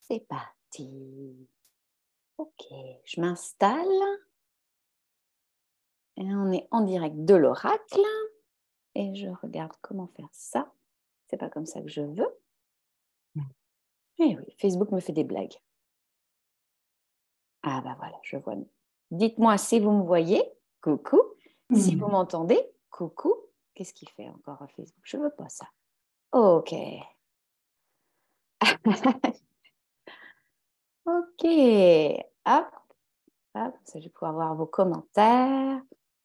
C'est parti. Ok, je m'installe. Et on est en direct de l'oracle. Et je regarde comment faire ça. C'est pas comme ça que je veux. Eh oui, Facebook me fait des blagues. Ah bah voilà, je vois. Dites-moi si vous me voyez. Coucou. Si vous m'entendez. Coucou. Qu'est-ce qu'il fait encore à Facebook? Je veux pas ça. Ok. ok. Hop. Hop. Je vais pouvoir voir vos commentaires.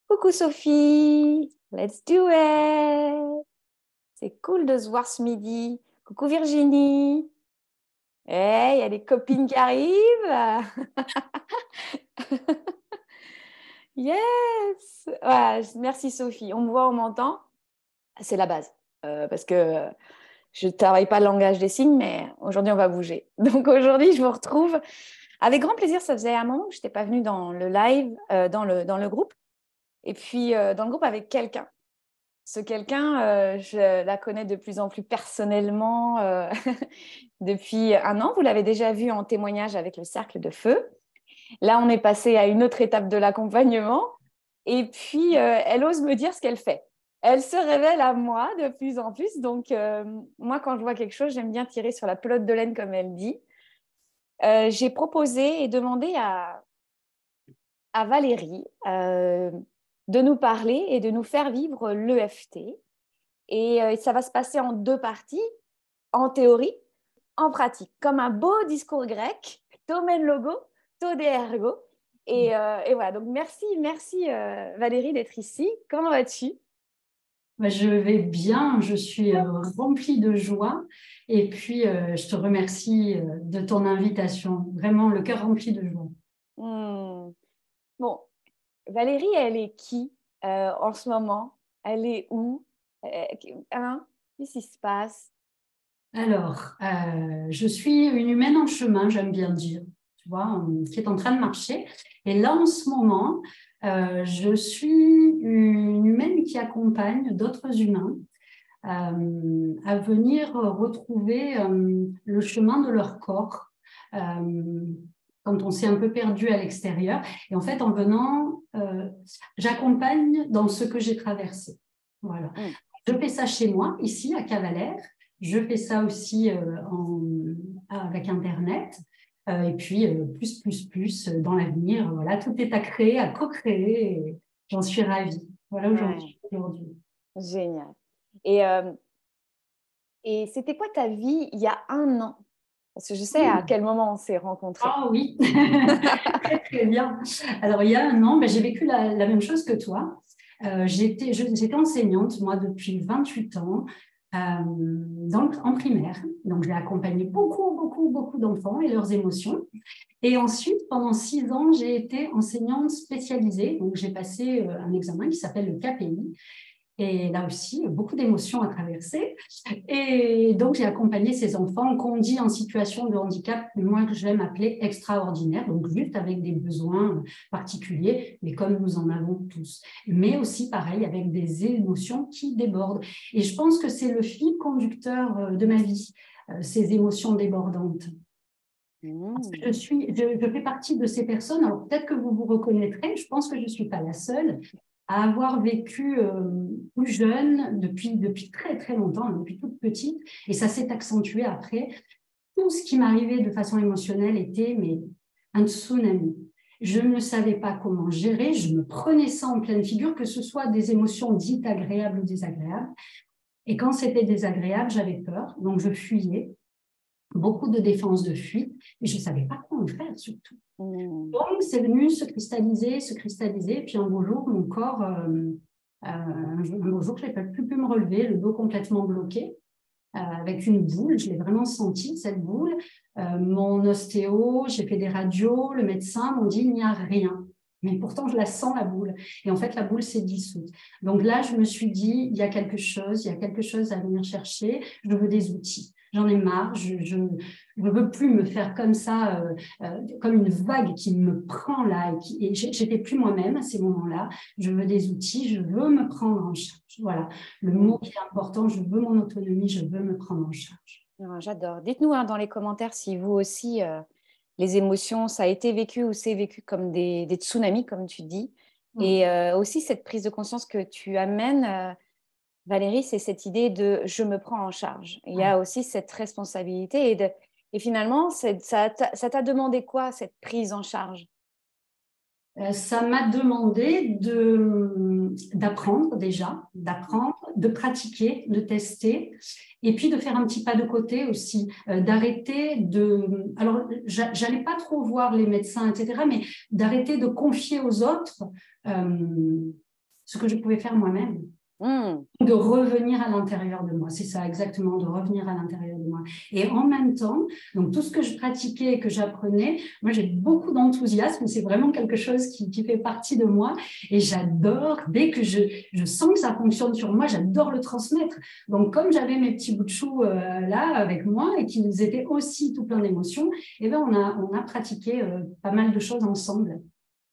Coucou Sophie. Let's do it. C'est cool de se voir ce midi. Coucou Virginie. Hey, il y a des copines qui arrivent. yes. merci Sophie. On me voit, on m'entend. C'est la base. Euh, parce que je ne travaille pas le langage des signes, mais aujourd'hui, on va bouger. Donc aujourd'hui, je vous retrouve avec grand plaisir. Ça faisait un moment que je n'étais pas venue dans le live, euh, dans, le, dans le groupe. Et puis, euh, dans le groupe avec quelqu'un. Ce quelqu'un, je la connais de plus en plus personnellement depuis un an. Vous l'avez déjà vu en témoignage avec le cercle de feu. Là, on est passé à une autre étape de l'accompagnement. Et puis, elle ose me dire ce qu'elle fait elle se révèle à moi de plus en plus. Donc, euh, moi, quand je vois quelque chose, j'aime bien tirer sur la pelote de laine, comme elle dit. Euh, j'ai proposé et demandé à, à Valérie euh, de nous parler et de nous faire vivre l'EFT. Et ça va se passer en deux parties, en théorie, en pratique, comme un beau discours grec, tomen logo, tode ergo. Et, et, voilà, donc merci, merci Valérie d'être ici. Comment vas-tu? Je vais bien, je suis euh, remplie de joie et puis euh, je te remercie euh, de ton invitation. Vraiment, le cœur rempli de joie. Hmm. Bon, Valérie, elle est qui en ce moment? Elle est où? Hein? Qu'est-ce qui se passe? Alors, je suis une humaine en chemin, j'aime bien dire, tu vois, qui est en train de marcher. Et là, en ce moment, euh, je suis une humaine qui accompagne d'autres humains euh, à venir retrouver euh, le chemin de leur corps quand on s'est un peu perdu à l'extérieur. Et en fait, en venant, j'accompagne dans ce que j'ai traversé. Voilà. Mm. Je fais ça chez moi, ici, à Cavalère. Je fais ça aussi avec Internet. Euh, et puis, euh, plus, plus, plus euh, dans l'avenir. Voilà, tout est à créer, à co-créer. J'en suis ravie. Voilà aujourd'hui. Génial. Et, et c'était quoi ta vie il y a un an? Parce que je sais à quel moment on s'est rencontrés. Ah oui, très, très bien. Alors, il y a un an, ben, j'ai vécu la, la, même chose que toi. Euh, j'étais enseignante, moi, depuis 28 ans. Euh, en primaire. Donc, j'ai accompagné beaucoup, beaucoup, beaucoup d'enfants et leurs émotions. Et ensuite, pendant six ans, j'ai été enseignante spécialisée. Donc, j'ai passé euh, un examen qui s'appelle le KPI. Et là aussi, beaucoup d'émotions à traverser. Et donc, j'ai accompagné ces enfants qu'on dit en situation de handicap, moi que j'aime appeler extraordinaire, donc juste avec des besoins particuliers, mais comme nous en avons tous. Mais aussi, pareil, avec des émotions qui débordent. Et je pense que c'est le fil conducteur euh, de ma vie, euh, ces émotions débordantes. Mmh. je, suis, je, je, fais partie de ces personnes. Alors peut-être que vous vous reconnaîtrez. Je pense que je ne suis pas la seule à avoir vécu euh, plus jeune depuis, depuis très très longtemps, depuis toute petite, et ça s'est accentué après. Tout ce qui m'arrivait de façon émotionnelle était mais, un tsunami. Je ne savais pas comment gérer, je me prenais ça en pleine figure, que ce soit des émotions dites agréables ou désagréables. Et quand c'était désagréable, j'avais peur, donc je fuyais beaucoup de défense de fuite, mais je ne savais pas comment faire surtout. Mmh. Donc, c'est venu se cristalliser, se cristalliser, puis un beau jour, mon corps, euh, euh, un beau jour, je n'ai pas pu, me relever, le dos complètement bloqué. avec une boule. Je l'ai vraiment senti, cette boule. mon ostéo, j'ai fait des radios, le médecin m'ont dit il n'y a rien. Mais pourtant, je la sens, la boule. Et en fait, la boule s'est dissoute. Donc là, je me suis dit, il y a quelque chose, il y a quelque chose à venir chercher. Je veux des outils. J'en ai marre. Je ne veux plus me faire comme ça, euh, euh, comme une vague qui me prend là. Et, qui, et j'étais plus moi-même à ces moments-là. Je veux des outils. Je veux me prendre en charge. Voilà. Le mot qui est important, je veux mon autonomie. Je veux me prendre en charge. Ah, j'adore. Dites-nous hein, dans les commentaires si vous aussi... Euh, les émotions, ça a été vécu ou c'est vécu comme des, tsunamis, comme tu dis. Mm. Et euh, aussi cette prise de conscience que tu amènes, euh, Valérie, c'est cette idée de je me prends en charge. Il y a aussi cette responsabilité. Et, et finalement, ça t'a demandé quoi, cette prise en charge? Euh, ça m'a demandé d'apprendre déjà, d'apprendre, de pratiquer, de tester, et puis de faire un petit pas de côté aussi, euh, d'arrêter de... Alors, j'allais pas trop voir les médecins, etc., mais d'arrêter de confier aux autres euh, ce que je pouvais faire moi-même. Hmm. De revenir à l'intérieur de moi, c'est ça exactement, de revenir à l'intérieur de moi. Et en même temps, donc tout ce que je pratiquais et que j'apprenais, moi j'ai beaucoup d'enthousiasme, c'est vraiment quelque chose qui, qui, fait partie de moi et j'adore, dès que je, je, sens que ça fonctionne sur moi, j'adore le transmettre. Donc comme j'avais mes petits bouts de chou euh, là avec moi et qu'ils étaient aussi tout plein d'émotions, eh ben on a, on a pratiqué euh, pas mal de choses ensemble.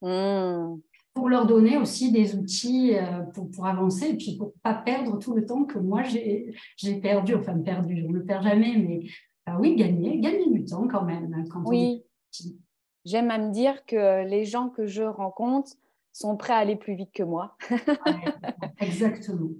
Hmm pour leur donner aussi des outils euh, pour, pour, avancer et puis pour pas perdre tout le temps que moi j'ai perdu, enfin perdu, je ne le perds jamais, mais bah oui, gagner, gagner du temps quand même. Hein, quand oui, j'aime à me dire que les gens que je rencontre sont prêts à aller plus vite que moi. exactement.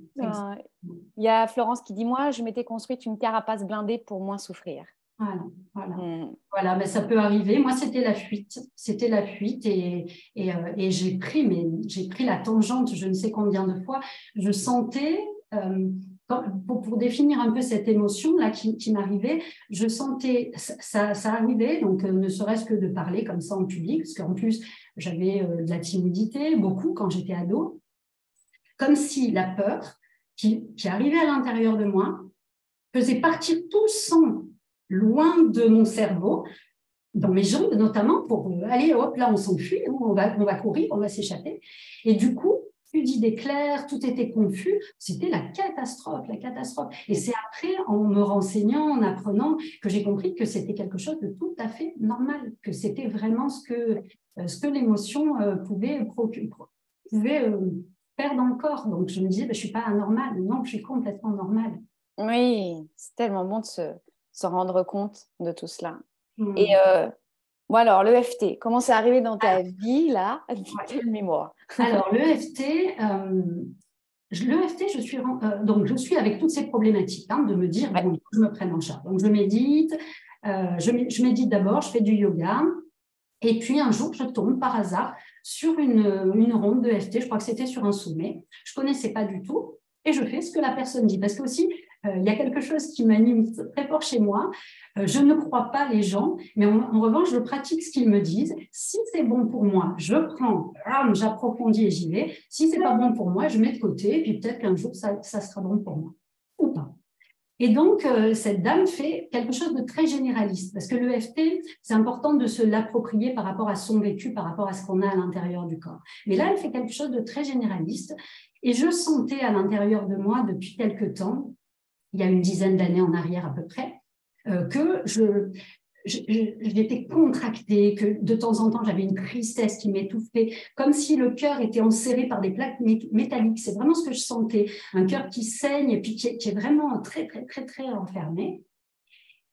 Il y a Florence qui dit, moi, je m'étais construite une carapace blindée pour moins souffrir. Voilà, voilà. Mm. voilà mais ça peut arriver. Moi, c'était la fuite. C'était la fuite et, et, euh, et j'ai pris, mais j'ai pris la tangente, je ne sais combien de fois. Je sentais, euh, pour, pour, définir un peu cette émotion-là qui, qui m'arrivait, je sentais, ça, ça arrivait, donc euh, ne serait-ce que de parler comme ça en public, parce qu'en plus, j'avais de la timidité, beaucoup quand j'étais ado, comme si la peur qui, qui arrivait à l'intérieur de moi faisait partir tout le sang loin de mon cerveau, dans mes jambes notamment, pour euh, aller, hop, là, on s'enfuit, hein, on va, on va courir, on va s'échapper. Et du coup, plus d'idées claires, tout était confus. C'était la catastrophe, la catastrophe. Et c'est après, en me renseignant, en apprenant, que j'ai compris que c'était quelque chose de tout à fait normal, que c'était vraiment ce que, euh, ce que l'émotion euh, pouvait, pouvait faire dans le corps. Donc je me disais, ben, je ne suis pas anormale. Non, je suis complètement normale. Oui, c'est tellement bon de se, se rendre compte de tout cela. Hmm. Et euh, bon alors, l'EFT, comment c'est arrivé dans ta ah. vie, là? Quelle mémoire? Alors, l'EFT, euh, l'EFT, je suis, euh, donc, je suis avec toutes ces problématiques, hein, de me dire, bon, je me prenne en charge. Donc, je médite, euh, je, je, médite d'abord, je fais du yoga, et puis un jour, je tombe par hasard sur une, une ronde de je crois que c'était sur un sommet, je connaissais pas du tout, et je fais ce que la personne dit. Parce que aussi, il y a quelque chose qui m'anime très fort chez moi. Euh, je ne crois pas les gens, mais en, revanche, je pratique ce qu'ils me disent. Si c'est bon pour moi, je prends, j'approfondis et j'y vais. Si c'est pas bon pour moi, je mets de côté, et puis peut-être qu'un jour, ça, sera bon pour moi. Ou pas. Et donc, euh, cette dame fait quelque chose de très généraliste, parce que l'EFT, c'est important de se l'approprier par rapport à son vécu, par rapport à ce qu'on a à l'intérieur du corps. Mais là, elle fait quelque chose de très généraliste, et je sentais à l'intérieur de moi depuis quelque temps il y a une dizaine d'années en arrière à peu près, euh, que j'étais contractée, que de temps en temps j'avais une tristesse qui m'étouffait, comme si le cœur était enserré par des plaques métalliques. C'est vraiment ce que je sentais, un cœur qui saigne et puis qui est, vraiment très, très, très, très enfermé.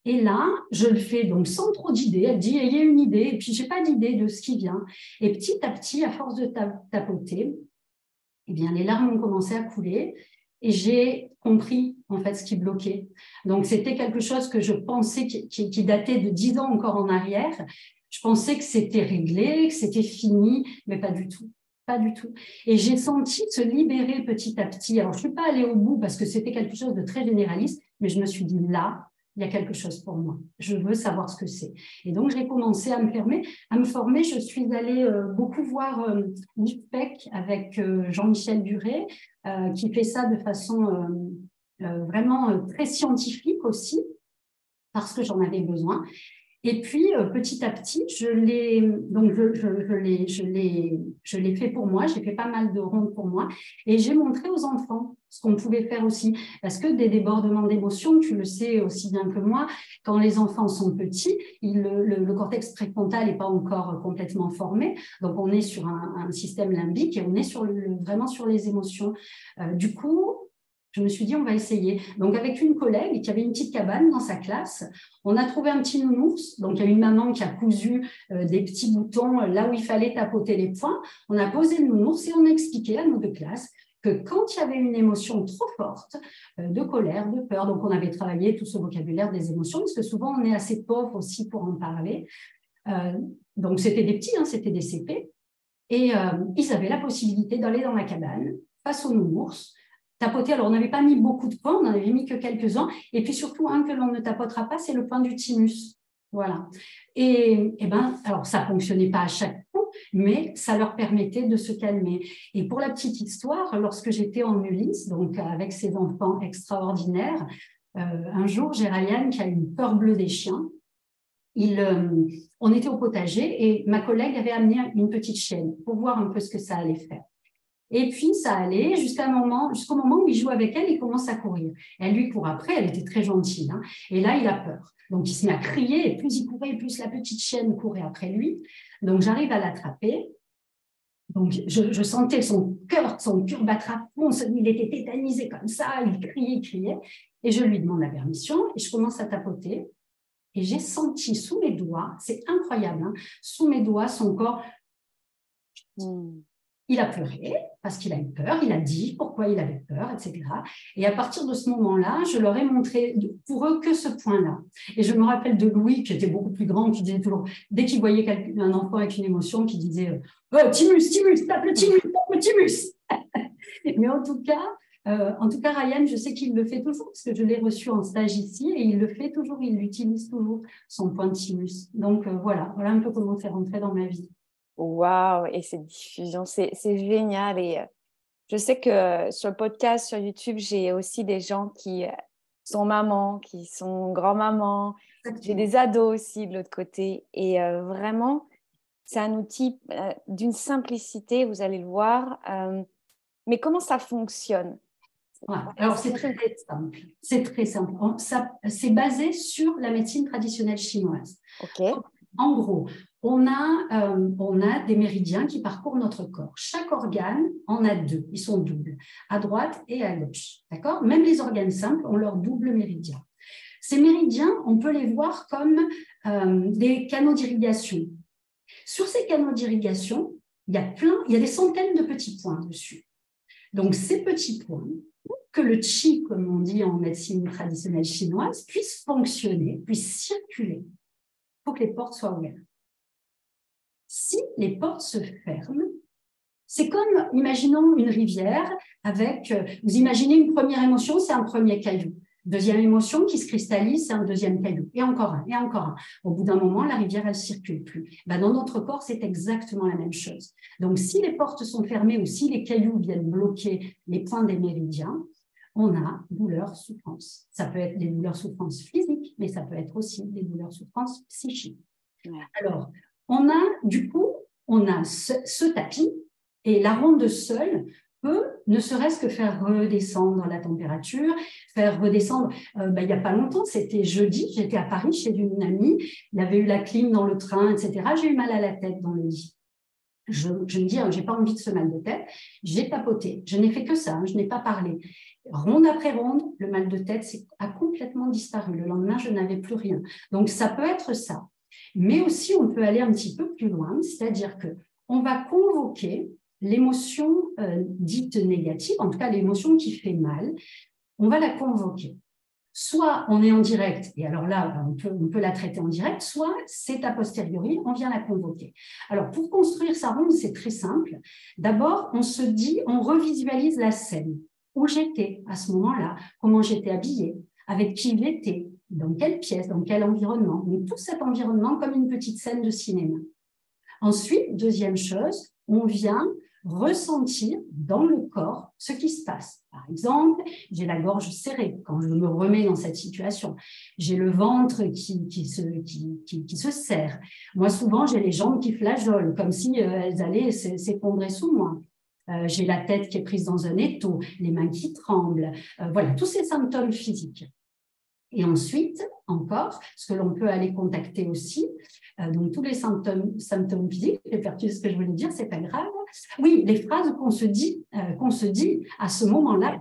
Et là, je le fais donc sans trop d'idées. Elle dit, il y a une idée, et puis j'ai pas d'idée de ce qui vient. Et petit à petit, à force de tapoter, eh bien, les larmes ont commencé à couler et j'ai compris en fait ce qui bloquait. Donc c'était quelque chose que je pensais qui, datait de dix ans encore en arrière. Je pensais que c'était réglé, que c'était fini, mais pas du tout. Pas du tout. Et j'ai senti se libérer petit à petit. Alors, je ne suis pas allée au bout parce que c'était quelque chose de très généraliste, mais je me suis dit là, il y a quelque chose pour moi. Je veux savoir ce que c'est. Et donc, j'ai commencé à me former. À me former, je suis allée euh, beaucoup voir euh, avec euh, Jean-Michel Duret, euh, qui fait ça de façon vraiment très scientifique aussi, parce que j'en avais besoin. Et puis, euh, petit à petit, je l'ai, je, je, fait pour moi. J'ai fait pas mal de rondes pour moi. Et j'ai montré aux enfants ce qu'on pouvait faire aussi. Parce que des débordements d'émotions, tu le sais aussi bien que moi, quand les enfants sont petits, il, le, cortex préfrontal n'est pas encore complètement formé. Donc, on est sur un, système limbique et on est sur le, vraiment sur les émotions. Euh, du coup, je me suis dit, on va essayer. Donc, avec une collègue qui avait une petite cabane dans sa classe, on a trouvé un petit nounours. Donc, il y a une maman qui a cousu euh, des petits boutons là où il fallait tapoter les points. On a posé le nounours et on a expliqué à nos deux classes que quand il y avait une émotion trop forte, euh, de colère, de peur, donc on avait travaillé tout ce vocabulaire des émotions, parce que souvent on est assez pauvre aussi pour en parler. Euh, donc, c'était des petits, hein, c'était des CP. Et ils avaient la possibilité d'aller dans la cabane face au nounours tapoter. Alors, on n'avait pas mis beaucoup de points, on n'en avait mis que quelques-uns. Et puis surtout, un que l'on ne tapotera pas, c'est le point du thymus. Voilà. Et, et ben, alors ça fonctionnait pas à chaque coup, mais ça leur permettait de se calmer. Et pour la petite histoire, lorsque j'étais en Ulysse, donc avec ces enfants extraordinaires, euh, un jour, j'ai Ryan qui a une peur bleue des chiens. Il, euh, on était au potager et ma collègue avait amené une petite chienne pour voir un peu ce que ça allait faire. Et puis, ça allait jusqu'à moment, jusqu'au moment où il joue avec elle, il commence à courir. Elle lui court après, elle était très gentille. Hein. et là, il a peur. Donc, il se met à crier, et plus il courait, plus la petite chienne courait après lui. Donc, j'arrive à l'attraper. Donc, je, sentais son cœur, son cœur battre à fond. Il était tétanisé comme ça, il criait, il criait. Et je lui demande la permission, et je commence à tapoter. Et j'ai senti sous mes doigts, c'est incroyable, hein, sous mes doigts, son corps. Hmm. Il a pleuré parce qu'il a eu peur, il a dit pourquoi il avait peur, etc. Et à partir de ce moment-là, je leur ai montré pour eux que ce point-là. Et je me rappelle de Louis, qui était beaucoup plus grand, qui disait toujours, dès qu'il voyait un enfant avec une émotion, qui disait Oh, Timus, Timus, tape le Timus, tape le Timus Mais en tout cas, euh, en tout cas, Ryan, je sais qu'il le fait toujours parce que je l'ai reçu en stage ici et il le fait toujours, il l'utilise toujours, son point de Timus. Donc euh, voilà, voilà un peu comment c'est rentré dans ma vie. Waouh, et cette diffusion, c'est génial. Et euh, je sais que sur le podcast, sur YouTube, j'ai aussi des gens qui euh, sont mamans, qui sont grand-mamans. J'ai des ados aussi de l'autre côté. Et euh, vraiment, c'est un outil d'une simplicité, vous allez le voir. mais comment ça fonctionne? Alors, c'est très, simple. C'est très simple. C'est basé sur la médecine traditionnelle chinoise. OK. En gros, on a, euh, on a des méridiens qui parcourent notre corps. Chaque organe en a deux, ils sont doubles, à droite et à gauche. D'accord? Même les organes simples ont leur double méridien. Ces méridiens, on peut les voir comme euh, des canaux d'irrigation. Sur ces canaux d'irrigation, il y a plein, il y a des centaines de petits points dessus. Donc ces petits points, que le chi, comme on dit en médecine traditionnelle chinoise, puisse fonctionner, puisse circuler pour que les portes soient ouvertes. Si les portes se ferment, c'est comme, imaginons une rivière avec, euh, vous imaginez une première émotion, c'est un premier caillou. Deuxième émotion qui se cristallise, c'est un deuxième caillou. Et encore un, et encore un. Au bout d'un moment, la rivière, elle circule plus. Ben, dans notre corps, c'est exactement la même chose. Donc, si les portes sont fermées ou si les cailloux viennent bloquer les points des méridiens, on a douleur, souffrance. Ça peut être des douleurs, souffrances physiques, mais ça peut être aussi des douleurs, souffrances psychiques. Alors, on a, du coup, on a ce, tapis et la ronde seule peut ne serait-ce que faire redescendre la température, faire redescendre. Euh, bah, il n'y a pas longtemps, c'était jeudi, j'étais à Paris chez une amie, il avait eu la clim dans le train, etc. J'ai eu mal à la tête dans le lit. Je, me dis, j'ai pas envie de ce mal de tête. J'ai papoté. Je n'ai fait que ça. Hein, je n'ai pas parlé. Ronde après ronde, le mal de tête a complètement disparu. Le lendemain, je n'avais plus rien. Donc, ça peut être ça. Mais aussi, on peut aller un petit peu plus loin, c'est-à-dire que on va convoquer l'émotion euh, dite négative, en tout cas l'émotion qui fait mal, on va la convoquer. Soit on est en direct, et alors là, on peut, on peut la traiter en direct, soit c'est a posteriori, on vient la convoquer. Alors, pour construire sa ronde, c'est très simple. D'abord, on se dit, on revisualise la scène, où j'étais à ce moment-là, comment j'étais habillée, avec qui j'étais, dans quelle pièce, dans quel environnement, mais tout cet environnement comme une petite scène de cinéma. Ensuite, deuxième chose, on vient ressentir dans le corps ce qui se passe. Par exemple, j'ai la gorge serrée quand je me remets dans cette situation. J'ai le ventre qui, qui, se, qui, qui, se serre. Moi, souvent, j'ai les jambes qui flageolent, comme si euh, elles allaient s'effondrer sous moi. Euh, j'ai la tête qui est prise dans un étau, les mains qui tremblent. Euh, voilà, tous ces symptômes physiques. Et ensuite, encore, ce que l'on peut aller contacter aussi, donc tous les symptômes, symptômes physiques, j'ai perdu ce que je voulais dire, c'est pas grave. Oui, les phrases qu'on se dit, qu'on se dit à ce moment-là,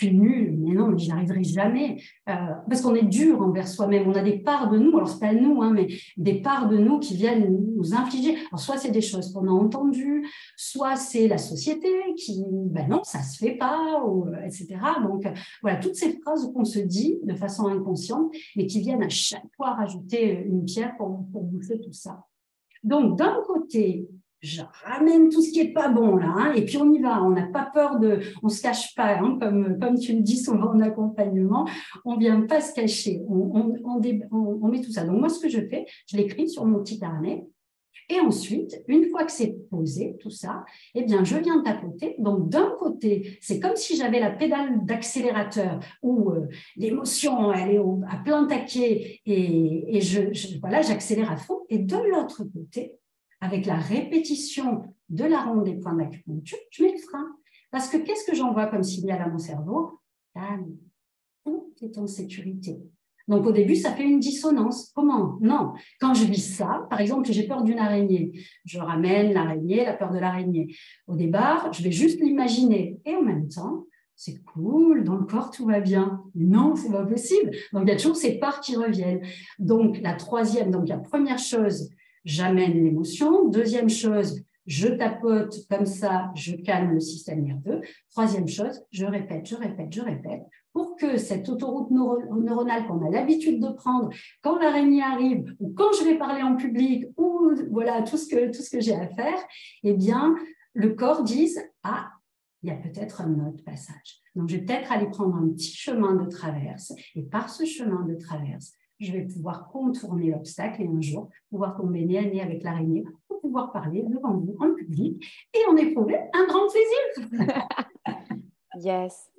suis nul, mais non, j'y arriverai jamais. Euh, parce qu'on est dur envers soi-même. On a des parts de nous, alors c'est pas nous, hein, mais des parts de nous qui viennent nous infliger. Alors soit c'est des choses qu'on a entendues, soit c'est la société qui, ben non, ça se fait pas, euh, etc. Donc voilà, toutes ces phrases qu'on se dit de façon inconsciente, mais qui viennent à chaque fois rajouter une pierre pour, pour bouffer tout ça. Donc d'un côté, je ramène tout ce qui est pas bon là, hein, et puis on y va. On n'a pas peur de, on se cache pas, hein, comme comme tu le dis souvent en accompagnement, on vient pas se cacher, on, on, on, met tout ça. Donc moi, ce que je fais, je l'écris sur mon petit carnet. Et ensuite, une fois que c'est posé, tout ça, eh bien, je viens tapoter. Donc, d'un côté, c'est comme si j'avais la pédale d'accélérateur où euh, l'émotion, elle est à plein taquet et, et je, voilà, j'accélère à fond. Et de l'autre côté, avec la répétition de la ronde des points d'acupuncture, je mets le frein. Parce que qu'est-ce que j'envoie comme signal à mon cerveau? Tout est en sécurité? Donc au début, ça fait une dissonance. Comment? Non. Quand je vis ça, par exemple, j'ai peur d'une araignée, je ramène l'araignée, la peur de l'araignée. Au départ, je vais juste l'imaginer. Et en même temps, c'est cool, dans le corps, tout va bien. Mais non, c'est pas possible. Donc il y a toujours ces parts qui reviennent. Donc la troisième, donc la première chose, j'amène l'émotion. Deuxième chose, je tapote comme ça, je calme le système nerveux. Troisième chose, je répète, je répète, je répète, pour que cette autoroute neuronale qu'on a l'habitude de prendre quand l'araignée arrive ou quand je vais parler en public ou voilà tout ce que, que j'ai à faire, eh bien, le corps dise, ah, il y a peut-être un autre passage. Donc, je vais peut-être aller prendre un petit chemin de traverse et par ce chemin de traverse, je vais pouvoir contourner l'obstacle et un jour pouvoir tomber nez à nez avec l'araignée pour pouvoir parler devant vous en public et en éprouver un grand plaisir. yes.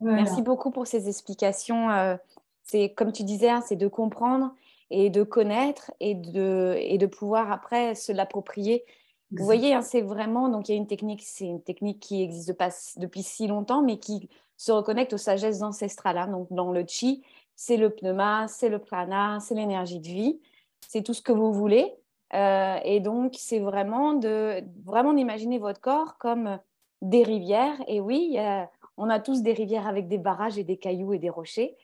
Merci beaucoup pour ces explications. Euh, c'est comme tu disais, hein, c'est de comprendre et de connaître et de, et de pouvoir après se l'approprier. Vous voyez, hein, c'est vraiment, donc il y a une technique, c'est une technique qui existe pas depuis si longtemps, mais qui se reconnecte aux sagesses ancestrales. Hein. donc dans le chi, c'est le pneuma, c'est le prana, c'est l'énergie de vie, c'est tout ce que vous voulez. Euh, et donc, c'est vraiment de vraiment d'imaginer votre corps comme des rivières. Et oui, on a tous des rivières avec des barrages et des cailloux et des rochers.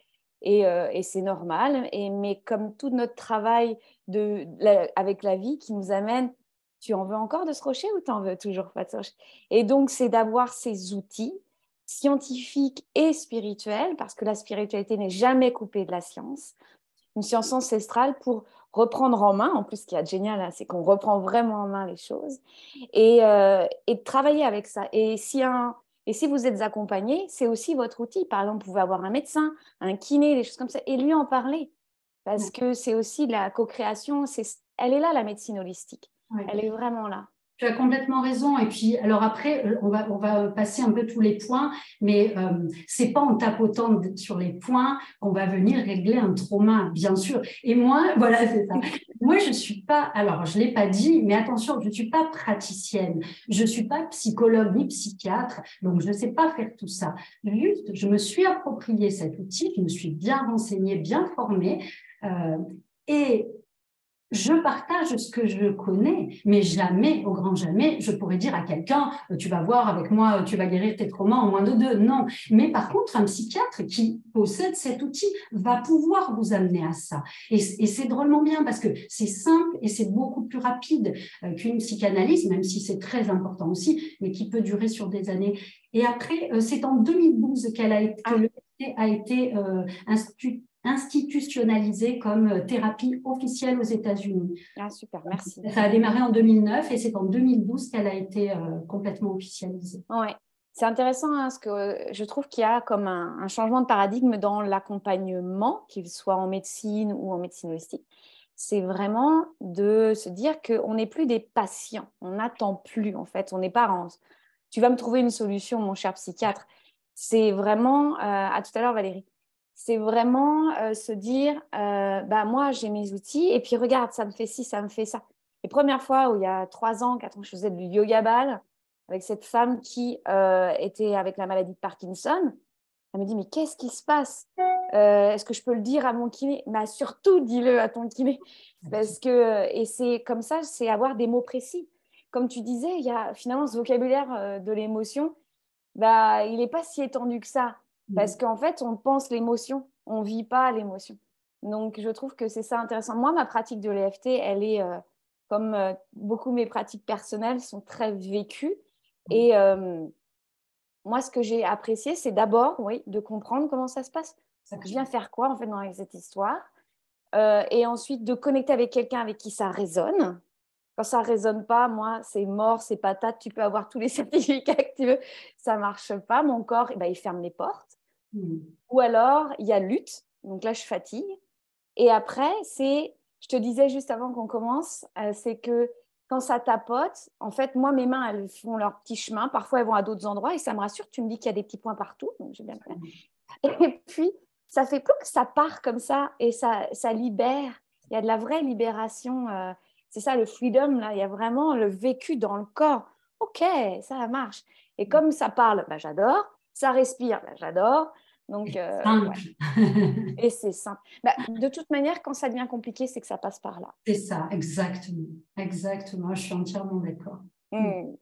Et, euh, c'est normal. Et, mais comme tout notre travail de, avec la vie qui nous amène, tu en veux encore de ce rocher ou tu en veux toujours pas de ce rocher? Et donc, c'est d'avoir ces outils scientifique et spirituelle, parce que la spiritualité n'est jamais coupée de la science, une science ancestrale pour reprendre en main, en plus ce qui est génial, hein, c'est qu'on reprend vraiment en main les choses, et, euh, et travailler avec ça. Et si, un, et si vous êtes accompagné, c'est aussi votre outil. Par exemple, vous pouvez avoir un médecin, un kiné, des choses comme ça, et lui en parler, parce que c'est aussi la co-création, elle est là, la médecine holistique. Elle est vraiment là. Tu as complètement raison. Et puis, alors après, euh, on va, on va passer un peu tous les points, mais euh, c'est pas en tapotant sur les points qu'on va venir régler un trauma, bien sûr. Et moi, voilà, c'est ça. Moi, je suis pas, alors je l'ai pas dit, mais attention, je suis pas praticienne, je suis pas psychologue ni psychiatre, donc je ne sais pas faire tout ça. Juste, je me suis approprié cet outil, je me suis bien renseignée, bien formée. Euh, et je partage ce que je connais, mais jamais, au grand jamais, je pourrais dire à quelqu'un, euh, tu vas voir avec moi, tu vas guérir tes traumas en moins de deux. Non. Mais par contre, un psychiatre qui possède cet outil va pouvoir vous amener à ça. Et, c'est drôlement bien parce que c'est simple et c'est beaucoup plus rapide euh, qu'une psychanalyse, même si c'est très important aussi, mais qui peut durer sur des années. Et après, euh, c'est en 2012 qu'elle a été, ah. a été institutionnalisée comme euh, thérapie officielle aux États-Unis. Ah, super, merci. Ça a démarré en 2009 et c'est en 2012 qu'elle a été euh, complètement officialisée. Oui, c'est intéressant hein, parce que je trouve qu'il y a comme un, changement de paradigme dans l'accompagnement, qu'il soit en médecine ou en médecine holistique. c'est vraiment de se dire qu'on n'est plus des patients, on n'attend plus en fait, on n'est pas en... Tu vas me trouver une solution, mon cher psychiatre. C'est vraiment, euh, à tout à l'heure Valérie, c'est vraiment euh, se dire, euh, bah, moi j'ai mes outils et puis regarde, ça me fait ci, ça me fait ça. Les premières fois où il y a trois ans, quatre ans, je faisais du yoga ball avec cette femme qui était avec la maladie de Parkinson, elle me dit, mais qu'est-ce qui se passe? Euh, Est-ce que je peux le dire à mon kiné? Bah, Surtout, dis-le à ton kiné. Parce que, et c'est comme ça, c'est avoir des mots précis. Comme tu disais, il y a finalement ce vocabulaire euh, de l'émotion, bah, il n'est pas si étendu que ça. Parce qu'en fait, on pense l'émotion, on ne vit pas l'émotion. Donc, je trouve que c'est ça intéressant. Moi, ma pratique de l'EFT, elle est, euh, comme beaucoup mes pratiques personnelles, sont très vécues. Mm. Et moi, ce que j'ai apprécié, c'est d'abord, oui, de comprendre comment ça se passe. Je viens faire quoi, en fait, dans cette histoire? Euh, Et ensuite, de connecter avec quelqu'un avec qui ça résonne. Quand ça résonne pas, moi, c'est mort, c'est patate, tu peux avoir tous les certificats que tu veux, ça marche pas. Mon corps, eh ben, il ferme les portes. Hmm. Ou alors, il y a lutte. Donc là, je fatigue. Et après, c'est, je te disais juste avant qu'on commence, euh, c'est que quand ça tapote, en fait, moi, mes mains, elles font leur petit chemin. Parfois, elles vont à d'autres endroits et ça me rassure. Tu me dis qu'il y a des petits points partout, donc j'ai bien Et puis, ça fait plus que ça part comme ça et ça, ça libère. Il y a de la vraie libération. Euh, c'est ça le freedom, là. Il y a vraiment le vécu dans le corps. OK, ça marche. Et comme ça parle, bah, j'adore. Ça respire, bah, j'adore. Donc, euh, Et c'est simple. Bah, de toute manière, quand ça devient compliqué, c'est que ça passe par là. C'est ça, exactement. Exactement. Je suis entièrement d'accord. Hmm.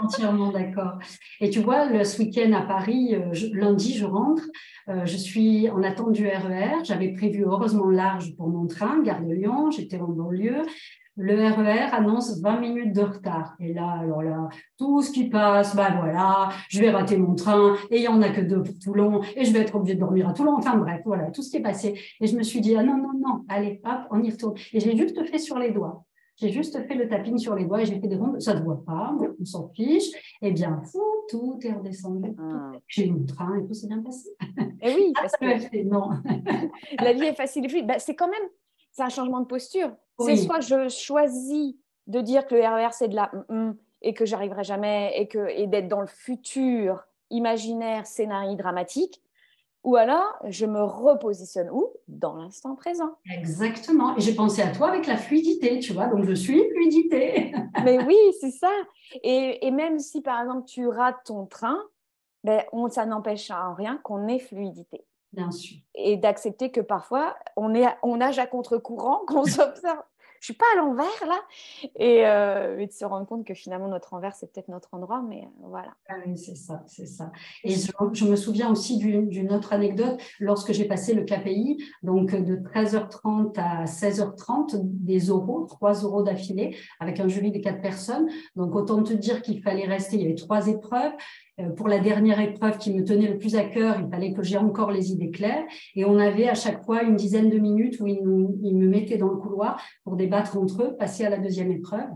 entièrement d'accord. Et tu vois, le, ce week-end à Paris, euh, lundi, je rentre. Euh, je suis en attente du RER. E J'avais prévu heureusement large pour mon train, gare de Lyon. J'étais en banlieue le RER e annonce 20 minutes de retard. Et là, alors là, tout ce qui passe, ben voilà, je vais rater mon train et il n'y en a que deux pour Toulon et je vais être obligée de dormir à Toulon. Enfin bref, voilà, tout ce qui est passé. Et je me suis dit, ah non, non, non, allez, hop, on y retourne. Et j'ai juste fait sur les doigts. J'ai juste fait le tapping sur les doigts et j'ai fait des rondes. Ça ne se voit pas, on s'en fiche. Eh bien, fou, tout est redescendu. Ah. J'ai eu mon train et tout s'est bien passé. Et eh oui, parce que non. la vie est facile et fluide. Bah, c'est quand même c'est un changement de posture. C'est soit je choisis de dire que le RER, c'est de la et que j'arriverai jamais et, que, et d'être dans le futur imaginaire, scénario dramatique, ou alors je me repositionne où? Dans l'instant présent. Exactement. Et j'ai pensé à toi avec la fluidité, tu vois, donc je suis fluidité. Mais oui, c'est ça. Et, et, même si par exemple tu rates ton train, ben, on, ça n'empêche en rien qu'on ait fluidité. Bien sûr. Et d'accepter que parfois, on, est, on nage à contre-courant, qu'on s'observe. Je suis pas à l'envers là. Euh, et, de se rendre compte que finalement, notre envers, c'est peut-être notre endroit, mais euh, voilà. Ah oui, c'est ça, c'est ça. Et je, me souviens aussi d'une autre anecdote lorsque j'ai passé le KPI, donc de 13h30 à 16h30, des euros, 3 euros d'affilée, avec un jury de quatre personnes. Donc, autant te dire qu'il fallait rester, il y avait trois épreuves. Euh, pour la dernière épreuve qui me tenait le plus à cœur, il fallait que j'ai encore les idées claires. Et on avait à chaque fois une dizaine de minutes où ils, me mettaient dans le couloir pour débattre entre eux, passer à la deuxième épreuve.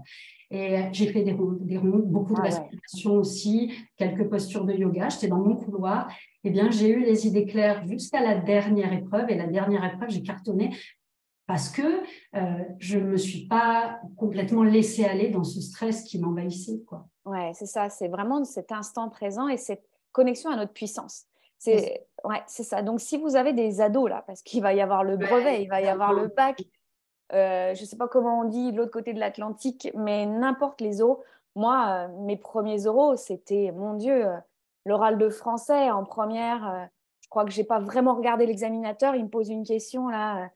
Et j'ai fait des rondes, des rondes beaucoup de ah respiration aussi, quelques postures de yoga. J'étais dans mon couloir. Eh bien, j'ai eu les idées claires jusqu'à la dernière épreuve. Et la dernière épreuve, j'ai cartonné parce que euh, je ne me suis pas complètement laissée aller dans ce stress qui m'envahissait. Quoi. Ouais, c'est ça, c'est vraiment cet instant présent et cette connexion à notre puissance. C'est ouais, c'est ça. Donc si vous avez des ados là, parce qu'il va y avoir le brevet, il va y avoir le bac, euh, je ne sais pas comment on dit de l'autre côté de l'Atlantique, mais n'importe les euros. Moi, euh, mes premiers euros, c'était, mon Dieu, l'oral de français en première. je crois que j'ai pas vraiment regardé l'examinateur. Il me pose une question là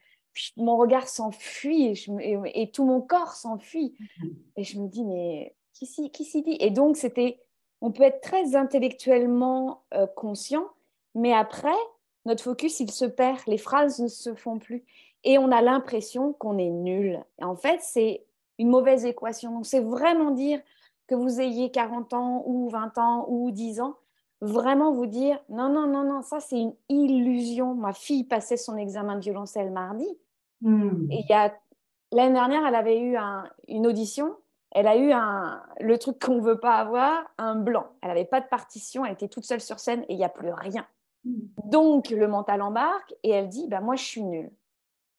mon regard s'enfuit et, tout mon corps s'enfuit. Mm-hmm. Et je me dis, mais qui s'y dit? Et donc, c'était, on peut être très intellectuellement euh, conscient, mais après, notre focus, il se perd, les phrases ne se font plus. Et on a l'impression qu'on est nul. Et en fait, c'est une mauvaise équation. Donc, c'est vraiment dire que vous ayez 40 ans ou 20 ans ou 10 ans, vraiment vous dire non, non, non, non, ça c'est une illusion. Ma fille passait son examen de violoncelle mardi. Hmm. Et il y a l'année dernière, elle avait eu une audition. Elle a eu un, le truc qu'on ne veut pas avoir, un blanc. Elle n'avait pas de partition, elle était toute seule sur scène et il n'y a plus rien. Hmm. Donc le mental embarque et elle dit bah, Moi, je suis nulle.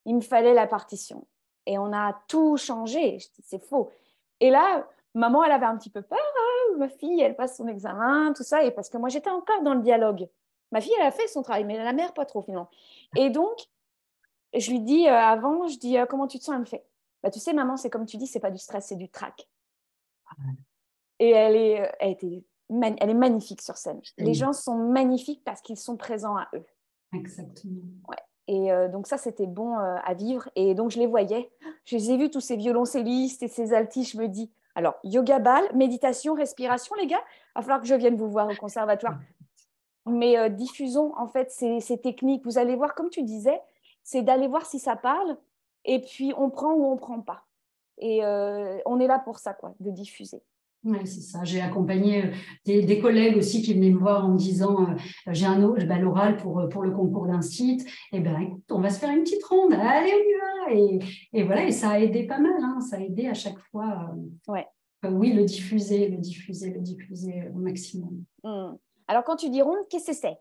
Il me fallait la partition. Et on a tout changé. C'est faux. Et là, maman, elle avait un petit peu peur. Hein, ma fille, elle passe son examen, tout ça. Et parce que moi, j'étais encore dans le dialogue. Ma fille, elle a fait son travail, mais la mère, pas trop finalement. Et donc, je lui dis euh, avant, je dis euh, comment tu te sens? Elle me fait bah, Tu sais, maman, c'est comme tu dis, c'est pas du stress, c'est du trac. Et elle est, euh, elle, était, elle est magnifique sur scène. Les gens sont magnifiques parce qu'ils sont présents à eux. Exactement. Ouais. Et donc ça, c'était bon à vivre. Et donc, je les voyais. Je les ai vus, tous ces violoncellistes et ces altis. Je me dis, alors, yoga ball, méditation, respiration, les gars, il va falloir que je vienne vous voir au conservatoire. Mais diffusons en fait ces, ces, techniques. Vous allez voir, comme tu disais, c'est d'aller voir si ça parle, et puis on prend ou on prend pas. Et euh, on est là pour ça, quoi, de diffuser. Oui, c'est ça. J'ai accompagné euh, des, collègues aussi qui venaient me voir en me disant euh, j'ai un ben, l'oral pour, pour le concours d'un site. Et eh ben écoute, on va se faire une petite ronde. Allez, on y va. Et, et voilà, et ça a aidé pas mal. Hein. Ça a aidé à chaque fois. ouais. oui, le diffuser, le diffuser, le diffuser au maximum. Mmh. Alors, quand tu dis ronde, qu'est-ce que c'est?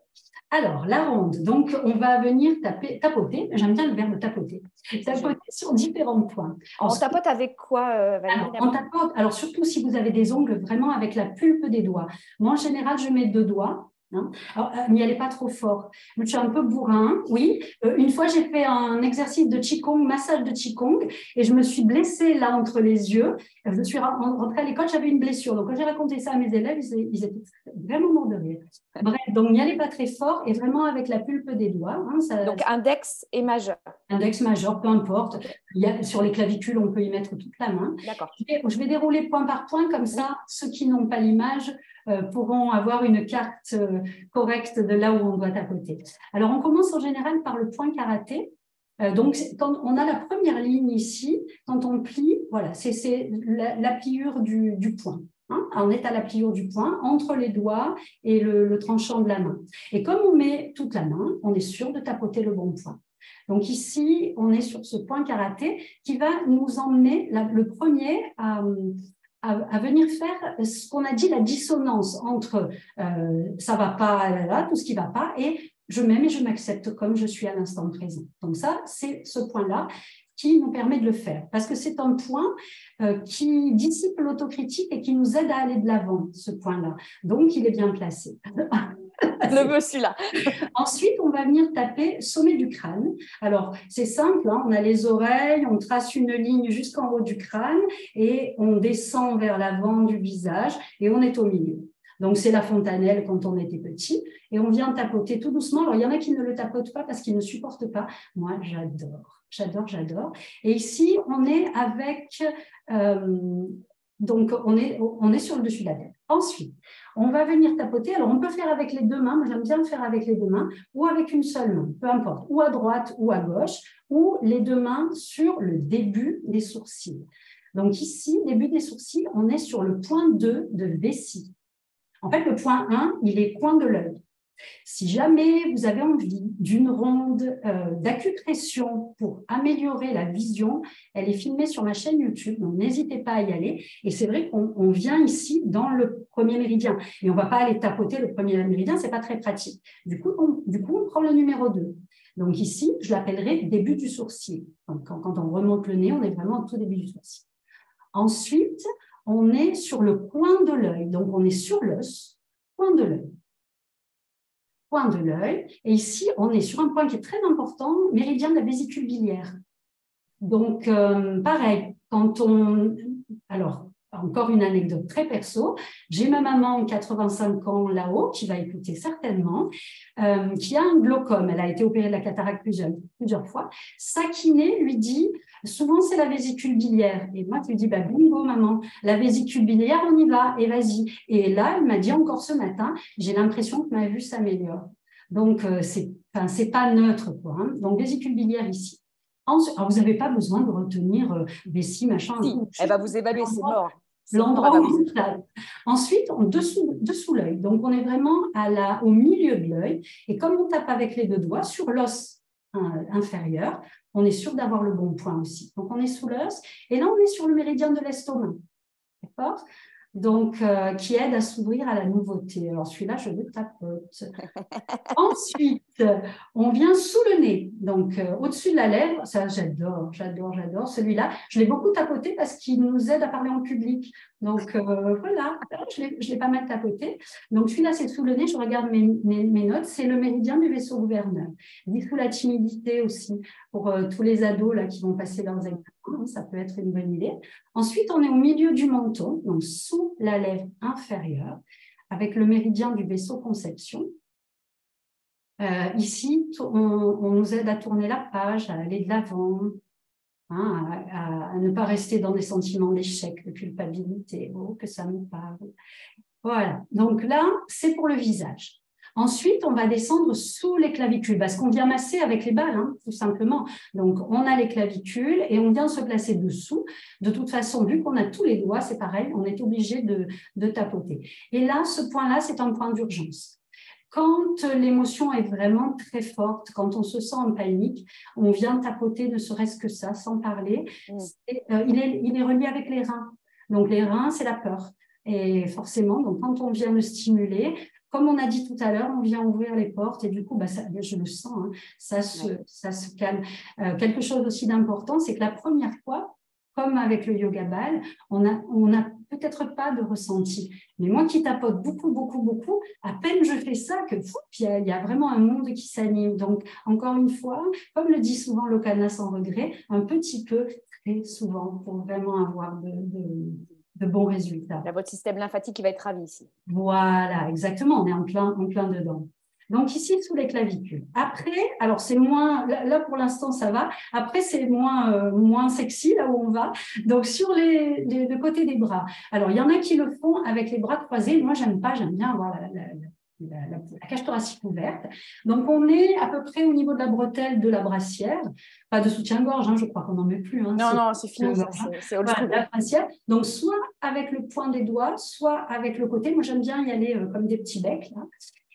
Alors, la ronde, donc on va venir taper, tapoter, j'aime bien le verbe tapoter, tapoter sur différents points. on tapote avec quoi, euh, alors, on tapote, alors surtout si vous avez des ongles vraiment avec la pulpe des doigts. Moi, en général, je mets deux doigts Hein. Alors, euh, n'y allez pas trop fort. Je suis un peu bourrin, oui. Euh, une fois, j'ai fait un exercice de Qigong, massage de Qigong, et je me suis blessée là entre les yeux. Je suis rentrée à l'école, j'avais une blessure. Donc, quand j'ai raconté ça à mes élèves, ils, étaient vraiment morts de rire. Bref, donc n'y allez pas très fort et vraiment avec la pulpe des doigts. Hein, donc, index et majeur. Index majeur, peu importe. Il y a, sur les clavicules, on peut y mettre toute la main. D'accord. Je, vais dérouler point par point, comme ça, ceux qui n'ont pas l'image euh, pourront avoir une carte euh, correcte de là où on doit tapoter. Alors, on commence en général par le point karaté. Euh, donc, quand on a la première ligne ici, quand on plie, voilà, c'est la, pliure du, point. Hein. on est à la pliure du point entre les doigts et le, tranchant de la main. Et comme on met toute la main, on est sûr de tapoter le bon point. Donc ici, on est sur ce point karaté qui va nous emmener, le premier, à, à, venir faire ce qu'on a dit, la dissonance entre euh, ça va pas, là, là, tout ce qui va pas, et je m'aime et je m'accepte comme je suis à l'instant présent. Donc ça, c'est ce point-là qui nous permet de le faire, parce que c'est un point euh, qui dissipe l'autocritique et qui nous aide à aller de l'avant, ce point-là. Donc, il est bien placé. le là. Ensuite, on va venir taper sommet du crâne. Alors, c'est simple, hein, on a les oreilles, on trace une ligne jusqu'en haut du crâne et on descend vers l'avant du visage et on est au milieu. Donc, c'est la fontanelle quand on était petit. Et on vient tapoter tout doucement. Alors, il y en a qui ne le tapotent pas parce qu'ils ne supportent pas. Moi, j'adore. J'adore, j'adore. Et ici, on est avec... Euh, donc, on est, on est sur le dessus de la tête. Ensuite, on va venir tapoter. Alors, on peut faire avec les deux mains. Moi, j'aime bien le faire avec les deux mains ou avec une seule main, peu importe, ou à droite ou à gauche, ou les deux mains sur le début des sourcils. Donc, ici, début des sourcils, on est sur le point 2 de vessie. En fait, le point 1, il est coin de l'œil. Si jamais vous avez envie d'une ronde euh, d'acupression pour améliorer la vision, elle est filmée sur ma chaîne YouTube, donc n'hésitez pas à y aller. Et c'est vrai qu'on vient ici dans le premier méridien. Et on ne va pas aller tapoter le premier méridien, ce n'est pas très pratique. Du coup, on, du coup, on prend le numéro 2. Donc ici, je l'appellerai début du sourcil. quand, quand, on remonte le nez, on est vraiment au tout début du sourcil. Ensuite, on est sur le coin de l'œil. Donc, on est sur l'os, coin de l'œil. Point de l'œil. Et ici, on est sur un point qui est très important, méridien de la vésicule biliaire. Donc, euh, pareil, quand on... Alors, encore une anecdote très perso. J'ai ma maman, 85 ans là-haut, qui va écouter certainement, euh, qui a un glaucome. Elle a été opérée de la cataracte plusieurs, plusieurs fois. Sa kiné lui dit, souvent c'est la vésicule biliaire. Et moi, je lui dis, bah, bingo maman, la vésicule biliaire, on y va, et vas-y. Et là, elle m'a dit encore ce matin, j'ai l'impression que ma vue s'améliore. Donc, euh, c'est pas neutre. Quoi, hein. Donc, vésicule biliaire ici. Alors, vous n'avez pas besoin de retenir euh, vessie, machin. Si, elle va vous évaluer, c'est mort. L'endroit où Ensuite, en dessous, dessous l'œil. Donc, on est vraiment à la, au milieu de l'œil. Et comme on tape avec les deux doigts sur l'os euh, inférieur, on est sûr d'avoir le bon point aussi. Donc, on est sous l'os. Et là, on est sur le méridien de l'estomac. D'accord? Donc euh, qui aide à s'ouvrir à la nouveauté. Alors celui-là, je le tapote. Ensuite, on vient sous le nez, donc euh, au-dessus de la lèvre. Ça, j'adore, j'adore, j'adore. Celui-là, je l'ai beaucoup tapoté parce qu'il nous aide à parler en public. Donc euh, voilà, je l'ai pas mal tapoté. Donc celui-là, c'est sous le nez. Je regarde mes, mes, notes. C'est le méridien du vaisseau gouverneur. Dit sous la timidité aussi pour tous les ados là qui vont passer leurs examens. Ça peut être une bonne idée. Ensuite, on est au milieu du menton, donc sous la lèvre inférieure, avec le méridien du vaisseau conception. Euh, ici, on, nous aide à tourner la page, à aller de l'avant, hein, à, ne pas rester dans des sentiments d'échec, de culpabilité, oh, que ça me parle. Voilà, donc là, c'est pour le visage. Ensuite, on va descendre sous les clavicules, parce qu'on vient masser avec les balles, hein, tout simplement. Donc, on a les clavicules et on vient se placer dessous. De toute façon, vu qu'on a tous les doigts, c'est pareil, on est obligé de, de tapoter. Et là, ce point-là, c'est un point d'urgence. Quand l'émotion est vraiment très forte, quand on se sent en panique, on vient tapoter ne serait-ce que ça, sans parler. Mm. Euh, il, est, il est relié avec les reins. Donc les reins, c'est la peur. Et forcément, donc quand on vient le stimuler, comme on a dit tout à l'heure, on vient ouvrir les portes et du coup, bah, je le sens, hein, ça, se, ça se calme. Euh, quelque chose aussi d'important, c'est que la première fois, comme avec le yoga ball, on a peut-être pas de ressenti. Mais moi qui tapote beaucoup, beaucoup, beaucoup, à peine je fais ça que il y, a vraiment un monde qui s'anime. Donc, encore une fois, comme le dit souvent Lokana sans regret, un petit peu, très souvent, pour vraiment avoir de de bons résultats. Il votre système lymphatique qui va être ravi ici. Voilà, exactement, on est en plein, en plein dedans. Donc ici, sous les clavicules. Après, alors c'est moins, là, pour l'instant ça va. Après, c'est moins, euh, moins sexy là où on va. Donc sur les, le côté des bras. Alors il y en a qui le font avec les bras croisés. Moi, j'aime pas, j'aime bien avoir la, la, cage thoracique ouverte. Donc, on est à peu près au niveau de la bretelle de la brassière. Pas de soutien-gorge, hein, je crois qu'on n'en met plus. Hein, non, non, c'est fini. C'est la brassière. Donc, soit avec le point des doigts, soit avec le côté. Moi, j'aime bien y aller euh, comme des petits becs. Là.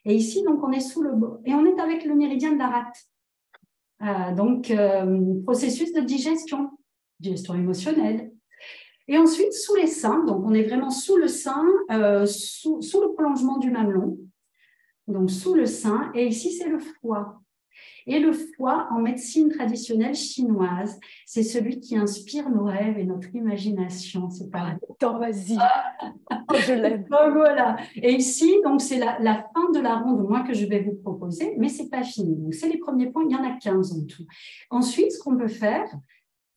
Et ici, donc, on est sous le... Et on est avec le méridien de la rate. Euh, donc, euh, processus de digestion, digestion émotionnelle, et ensuite, sous les seins, donc on est vraiment sous le sein, sous, sous, le prolongement du mamelon donc sous le sein, et ici c'est le foie. Et le foie, en médecine traditionnelle chinoise, c'est celui qui inspire nos rêves et notre imagination. C'est pas Attends, vas-y. Oh, je l'aime. voilà. Et ici, donc, c'est la, fin de la ronde, moi, que je vais vous proposer, mais c'est pas fini. Donc, c'est les premiers points. Il y en a 15 en tout. Ensuite, ce qu'on peut faire,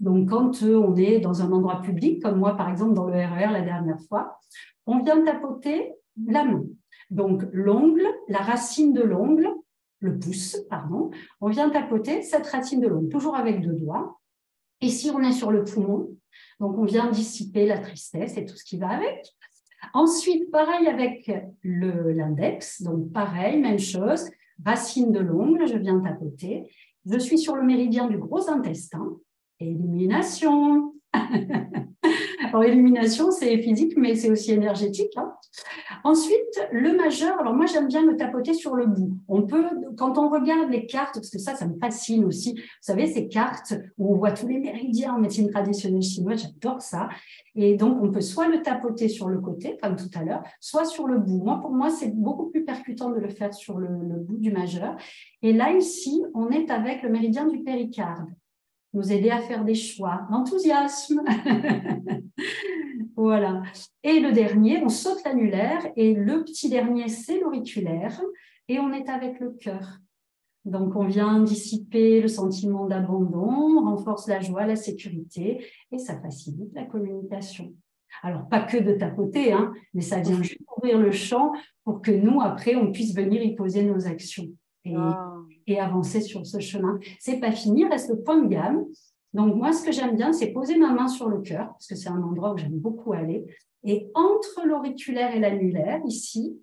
donc, quand euh, on est dans un endroit public, comme moi, par exemple, dans le RER e la dernière fois, on vient tapoter la main. Donc, l'ongle, la racine de l'ongle, le pouce, pardon, on vient tapoter cette racine de l'ongle, toujours avec deux doigts. Ici, on est sur le poumon, donc on vient dissiper la tristesse et tout ce qui va avec. Ensuite, pareil avec l'index, donc pareil, même chose, racine de l'ongle, je viens tapoter. Je suis sur le méridien du gros intestin, élimination. alors, élimination, c'est physique, mais c'est aussi énergétique. Hein. Ensuite, le majeur, alors moi j'aime bien me tapoter sur le bout. On peut, quand on regarde les cartes, parce que ça, ça me fascine aussi, vous savez, ces cartes où on voit tous les méridiens en médecine traditionnelle chinoise, j'adore ça. Et donc, on peut soit le tapoter sur le côté, comme tout à l'heure, soit sur le bout. Moi, pour moi, c'est beaucoup plus percutant de le faire sur le bout du majeur. Et là, ici, on est avec le méridien du péricarde nous aider à faire des choix. L'enthousiasme. voilà. Et le dernier, on saute l'annulaire et le petit dernier, c'est l'auriculaire et on est avec le cœur. Donc, on vient dissiper le sentiment d'abandon, renforce la joie, la sécurité et ça facilite la communication. Alors, pas que de tapoter, hein, mais ça vient juste ouvrir le champ pour que nous, après, on puisse venir y poser nos actions. Et, et avancer sur ce chemin. C'est pas fini, reste le point de gamme. Donc moi, ce que j'aime bien, c'est poser ma main sur le cœur, parce que c'est un endroit où j'aime beaucoup aller. Et entre l'auriculaire et l'annulaire, ici,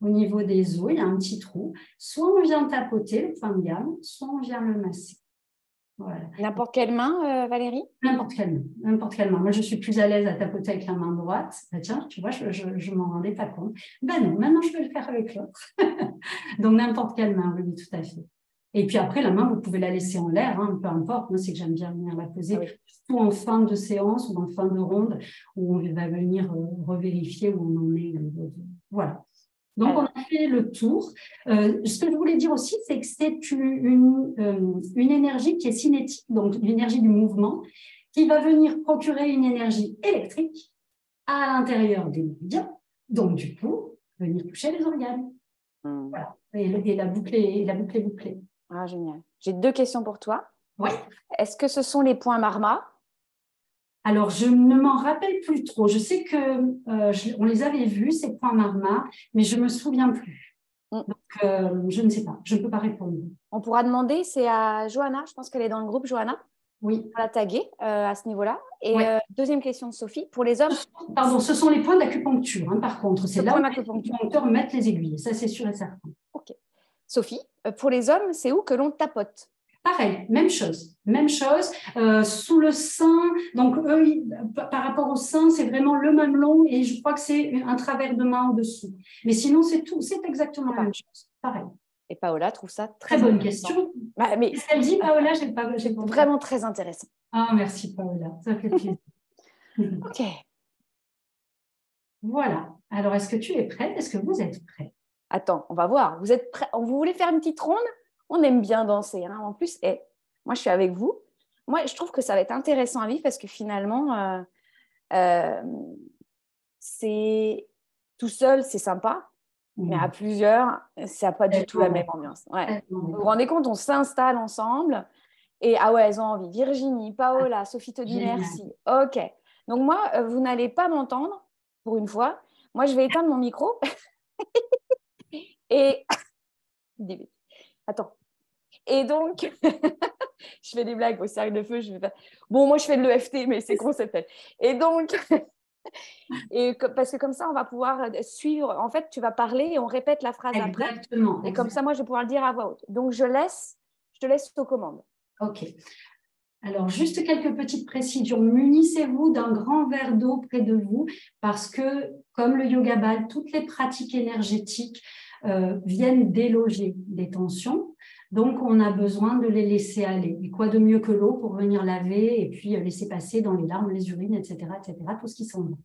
au niveau des os, il y a un petit trou. Soit on vient tapoter le point de gamme, soit on vient le masser. N'importe quelle main, euh, Valérie? N'importe quelle main. N'importe quelle main. Moi, je suis plus à l'aise à tapoter avec la main droite. Bah, tiens, tu vois, je ne m'en rendais pas compte. Ben non, maintenant, je vais le faire avec l'autre. Donc, n'importe quelle main, oui, tout à fait. Et puis après, la main, vous pouvez la laisser en l'air, hein, peu importe. Moi, c'est que j'aime bien venir la poser, ah surtout en fin de séance ou en fin de ronde, où on va venir euh, revérifier où on en est. Voilà. Donc, on a fait le tour. Euh, ce que je voulais dire aussi, c'est que c'est une, euh, une, énergie qui est cinétique, donc l'énergie du mouvement, qui va venir procurer une énergie électrique à l'intérieur des médias, donc du coup, venir toucher les organes. Hmm. Voilà. Et, la boucle est, la boucle bouclée. Ah, génial. J'ai deux questions pour toi. Oui. Est-ce que ce sont les points marma? Alors, je ne m'en rappelle plus trop. Je sais que euh, on les avait vus, ces points marma, mais je ne me souviens plus. Mm. Donc, euh, je ne sais pas. Je ne peux pas répondre. On pourra demander, c'est à Johanna, je pense qu'elle est dans le groupe, Johanna. Oui. On la taguer euh, à ce niveau-là. Et deuxième question de Sophie, pour les hommes. Pardon, ce sont les points d'acupuncture, hein, par contre. C'est là où les acupuncteurs mettent les aiguilles. Ça, c'est sûr et certain. Sophie, pour les hommes, c'est où que l'on tapote? Pareil, même chose, même chose. Euh, sous le sein, donc eux, par rapport au sein, c'est vraiment le même long et je crois que c'est un travers de main en dessous. Mais sinon, c'est tout, c'est exactement la même chose. Pareil. Et Paola trouve ça très, très bonne question. Bah, mais elle dit Paola, j'ai pas, j'ai vraiment très intéressant. Ah merci Paola, ça fait plaisir. ok. Voilà. Alors, est-ce que tu es prête? Est-ce que vous êtes prêts? Attends, on va voir. Vous êtes prêts? Vous voulez faire une petite ronde? On aime bien danser. Hein. En plus, et moi, je suis avec vous. Moi, je trouve que ça va être intéressant à vivre parce que finalement, euh, euh, c'est tout seul, c'est sympa, mais à plusieurs, ça n'a pas du tout la même ambiance. Vous vous rendez compte, on s'installe ensemble et ah ouais, elles ont envie. Virginie, Paola, Sophie te dit merci. Ok. Donc moi, euh, vous n'allez pas m'entendre pour une fois. Moi, je vais éteindre mon micro et attends. Et donc, je fais des blagues au cercle de feu. Je fais... Bon, moi, je fais de l'EFT, mais c'est conceptuel. Et donc, et parce que comme ça, on va pouvoir suivre. En fait, tu vas parler et on répète la phrase exactement, après. Et comme ça, moi, je vais pouvoir le dire à voix haute. Donc, je laisse, je te laisse aux commandes. OK. Alors, juste quelques petites précisions. Munissez-vous d'un grand verre d'eau près de vous parce que, comme le yoga ball, toutes les pratiques énergétiques euh, viennent déloger des tensions. Donc, on a besoin de les laisser aller. Et quoi de mieux que l'eau pour venir laver et puis euh, laisser passer dans les larmes, les urines, etc., etc., tout ce qui s'en va.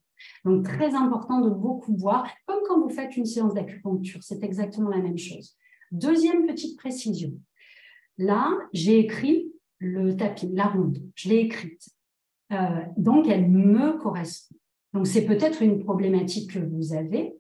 Donc, très important de beaucoup boire, comme quand vous faites une séance d'acupuncture. C'est exactement la même chose. Deuxième petite précision. Là, j'ai écrit le tapis, la ronde. Je l'ai écrite. Euh, donc, elle me correspond. Donc, c'est peut-être une problématique que vous avez.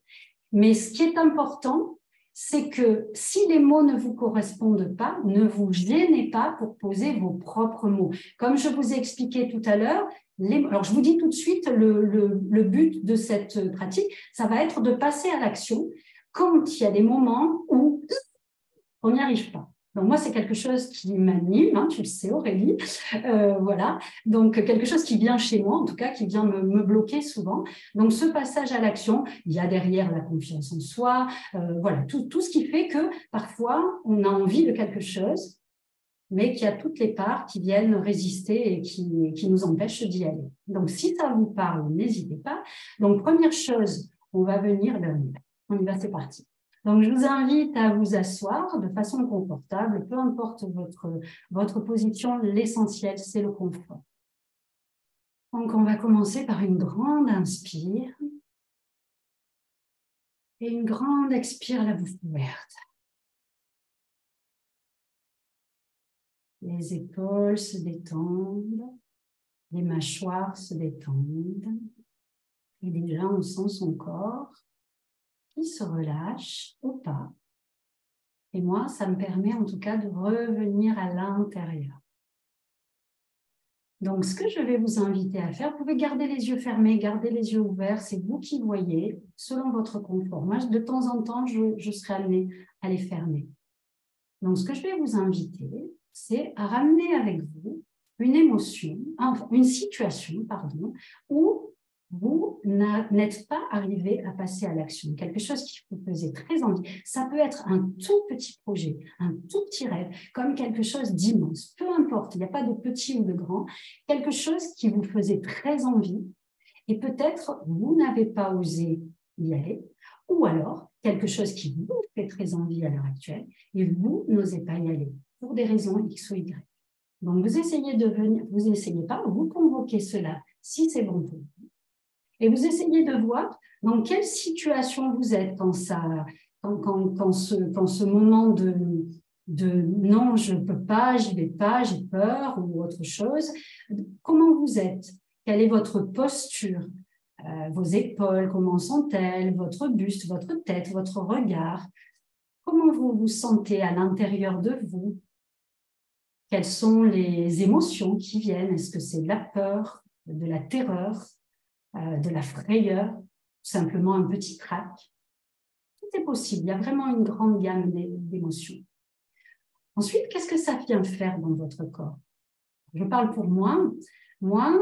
Mais ce qui est important, c'est que si les mots ne vous correspondent pas, ne vous gênez pas pour poser vos propres mots. Comme je vous ai expliqué tout à l'heure, alors je vous dis tout de suite, le but de cette pratique, ça va être de passer à l'action quand il y a des moments où on n'y arrive pas. Donc moi, c'est quelque chose qui m'anime, hein, tu le sais Aurélie, euh, voilà. Donc quelque chose qui vient chez moi, en tout cas, qui vient me, bloquer souvent. Donc ce passage à l'action, il y a derrière la confiance en soi, euh, voilà, tout, tout ce qui fait que parfois on a envie de quelque chose, mais qu'il y a toutes les parts qui viennent résister et qui, qui nous empêchent d'y aller. Donc si ça vous parle, n'hésitez pas. Donc première chose, on va venir, on y va, c'est parti. Donc, je vous invite à vous asseoir de façon confortable, peu importe votre, votre position, l'essentiel, c'est le confort. Donc, on va commencer par une grande inspire et une grande expire la bouche ouverte. Les épaules se détendent, les mâchoires se détendent. Et déjà, on sent son corps qui se relâche ou pas. Et moi, ça me permet en tout cas de revenir à l'intérieur. Donc, ce que je vais vous inviter à faire, vous pouvez garder les yeux fermés, garder les yeux ouverts, c'est vous qui voyez, selon votre confort. Moi, de temps en temps, je, je serai amenée à les fermer. Donc, ce que je vais vous inviter, c'est à ramener avec vous une émotion, une situation, pardon, où vous n'êtes pas arrivé à passer à l'action, quelque chose qui vous faisait très envie. Ça peut être un tout petit projet, un tout petit rêve, comme quelque chose d'immense, peu importe, il n'y a pas de petit ou de grand, quelque chose qui vous faisait très envie et peut-être vous n'avez pas osé y aller, ou alors quelque chose qui vous fait très envie à l'heure actuelle et vous n'osez pas y aller. pour des raisons X ou Y. Donc, vous essayez de venir, vous essayez pas, vous convoquez cela si c'est bon pour vous. Et vous essayez de voir dans quelle situation vous êtes quand, ça, quand, ce, quand ce moment de, de non, je ne peux pas, j'y vais pas, j'ai peur ou autre chose, comment vous êtes? Quelle est votre posture? Euh, Vos épaules, comment sont-elles? Votre buste, votre tête, votre regard? Comment vous vous sentez à l'intérieur de vous? Quelles sont les émotions qui viennent? Est-ce que c'est de la peur, de la terreur, euh, de la frayeur, simplement un petit crack Tout est possible. Il y a vraiment une grande gamme d'émotions. Ensuite, qu'est-ce que ça vient faire dans votre corps? Je parle pour moi. Moi,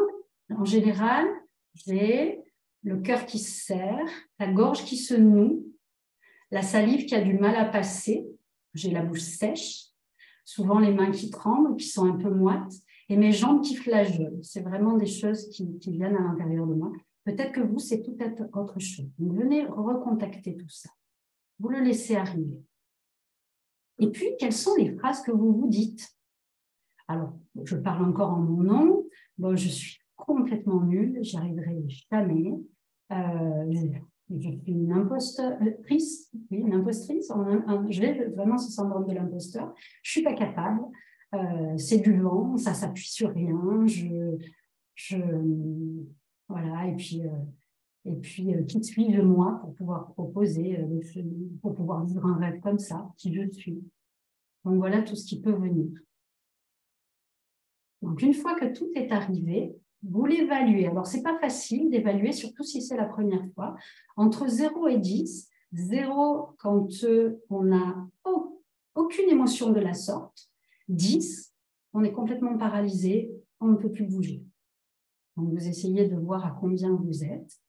en général, j'ai le cœur qui se serre, la gorge qui se noue, la salive qui a du mal à passer, j'ai la bouche sèche, souvent les mains qui tremblent, qui sont un peu moites, et mes jambes qui flageolent. C'est vraiment des choses qui, viennent à l'intérieur de moi. Peut-être que vous, c'est tout autre chose. venez recontacter tout ça. Vous le laissez arriver. Et puis, quelles sont les phrases que vous vous dites? Alors, je parle encore en mon nom. Bon, je suis complètement nulle, j'y arriverai jamais. Euh, je suis une impostrice, oui, une impostrice. Je vais vraiment ce syndrome de l'imposteur. Je suis pas capable. Euh, c'est du vent, ça s'appuie sur rien. Je, je, voilà. Et puis, euh, et puis euh, qui suis-je moi pour pouvoir proposer, pour pouvoir vivre un rêve comme ça, qui je suis. Donc voilà tout ce qui peut venir. Donc une fois que tout est arrivé, vous l'évaluez. Alors, ce n'est pas facile d'évaluer, surtout si c'est la première fois. Entre 0 et 10, 0 quand euh, on n'a aucune émotion de la sorte, 10, on est complètement paralysé, on ne peut plus bouger. Donc, vous essayez de voir à combien vous êtes.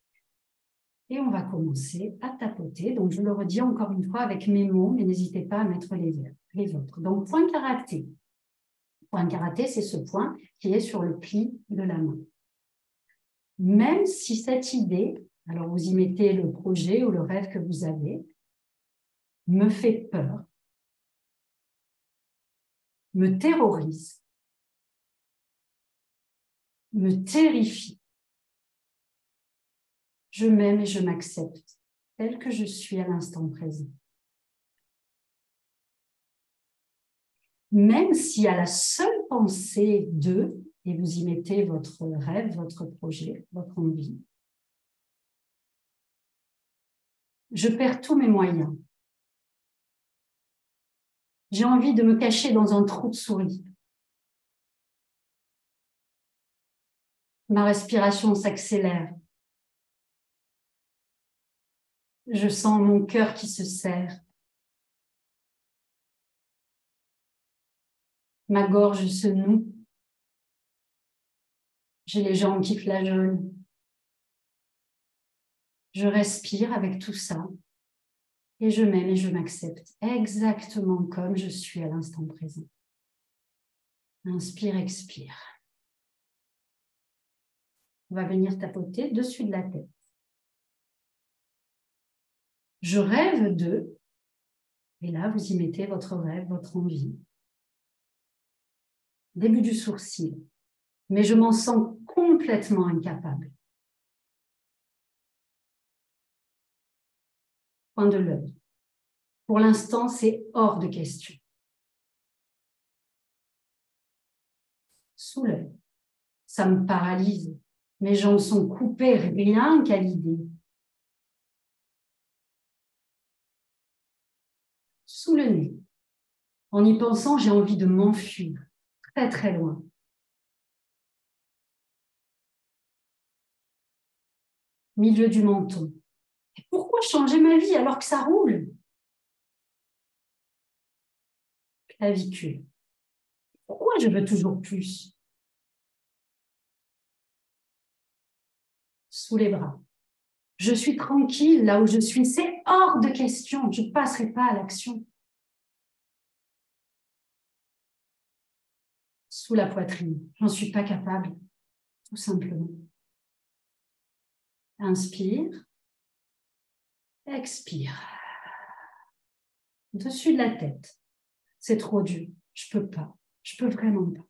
Et on va commencer à tapoter. Donc, je le redis encore une fois avec mes mots, mais n'hésitez pas à mettre les, les autres. Donc, point karaté point karaté, c'est ce point qui est sur le pli de la main. Même si cette idée, alors vous y mettez le projet ou le rêve que vous avez, me fait peur, me terrorise, me terrifie, je m'aime et je m'accepte tel que je suis à l'instant présent. même si à la seule pensée de, et vous y mettez votre rêve, votre projet, votre envie, je perds tous mes moyens. J'ai envie de me cacher dans un trou de souris. Ma respiration s'accélère. Je sens mon cœur qui se serre. Ma gorge se noue. J'ai les jambes qui flageolent. Je respire avec tout ça et je m'aime et je m'accepte exactement comme je suis à l'instant présent. Inspire, expire. On va venir tapoter dessus de la tête. Je rêve de, et là vous y mettez votre rêve, votre envie début du sourcil, mais je m'en sens complètement incapable. Point de l'œil. Pour l'instant, c'est hors de question. Sous l'œil. Ça me paralyse. Mes jambes sont coupées rien qu'à l'idée. Sous le nez. En y pensant, j'ai envie de m'enfuir très très loin. Milieu du menton. Pourquoi changer ma vie alors que ça roule? Clavicule. Pourquoi je veux toujours plus? Sous les bras. Je suis tranquille là où je suis. C'est hors de question. Je ne passerai pas à l'action. sous la poitrine. J'en suis pas capable, tout simplement. Inspire. Expire. Dessus de la tête. C'est trop dur. Je peux pas. Je peux vraiment pas.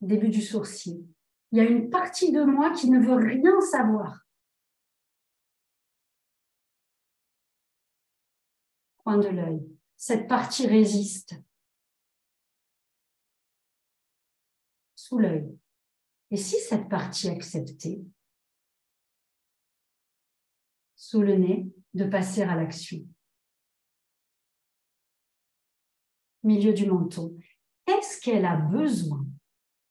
Début du sourcil. Il y a une partie de moi qui ne veut rien savoir. Point de l'œil. Cette partie résiste. Sous l'œil. Et si cette partie acceptait, sous le nez, de passer à l'action? Milieu du menton. Qu'est-ce qu'elle a besoin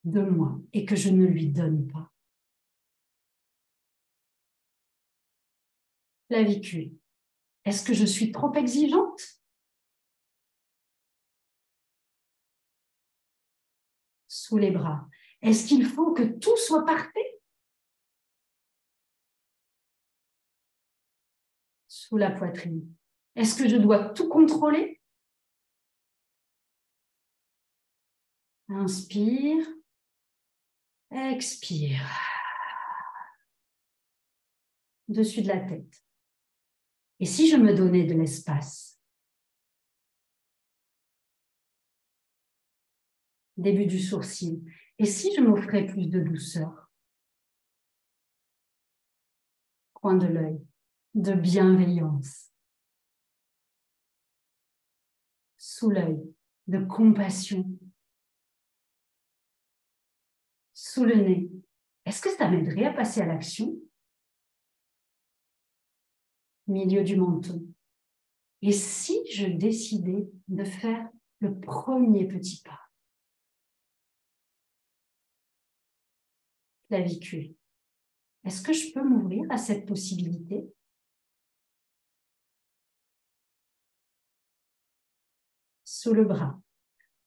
de moi et que je ne lui donne pas? Clavicule. Est-ce que je suis trop exigeante? Sous les bras. Est-ce qu'il faut que tout soit parfait? Sous la poitrine. Est-ce que je dois tout contrôler? Inspire. Expire. Dessus de la tête. Et si je me donnais de l'espace? Début du sourcil. Et si je m'offrais plus de douceur? Coin de l'œil, de bienveillance. Sous l'œil, de compassion. Sous le nez, est-ce que ça m'aiderait à passer à l'action? Milieu du menton. Et si je décidais de faire le premier petit pas? Est-ce que je peux m'ouvrir à cette possibilité? Sous le bras.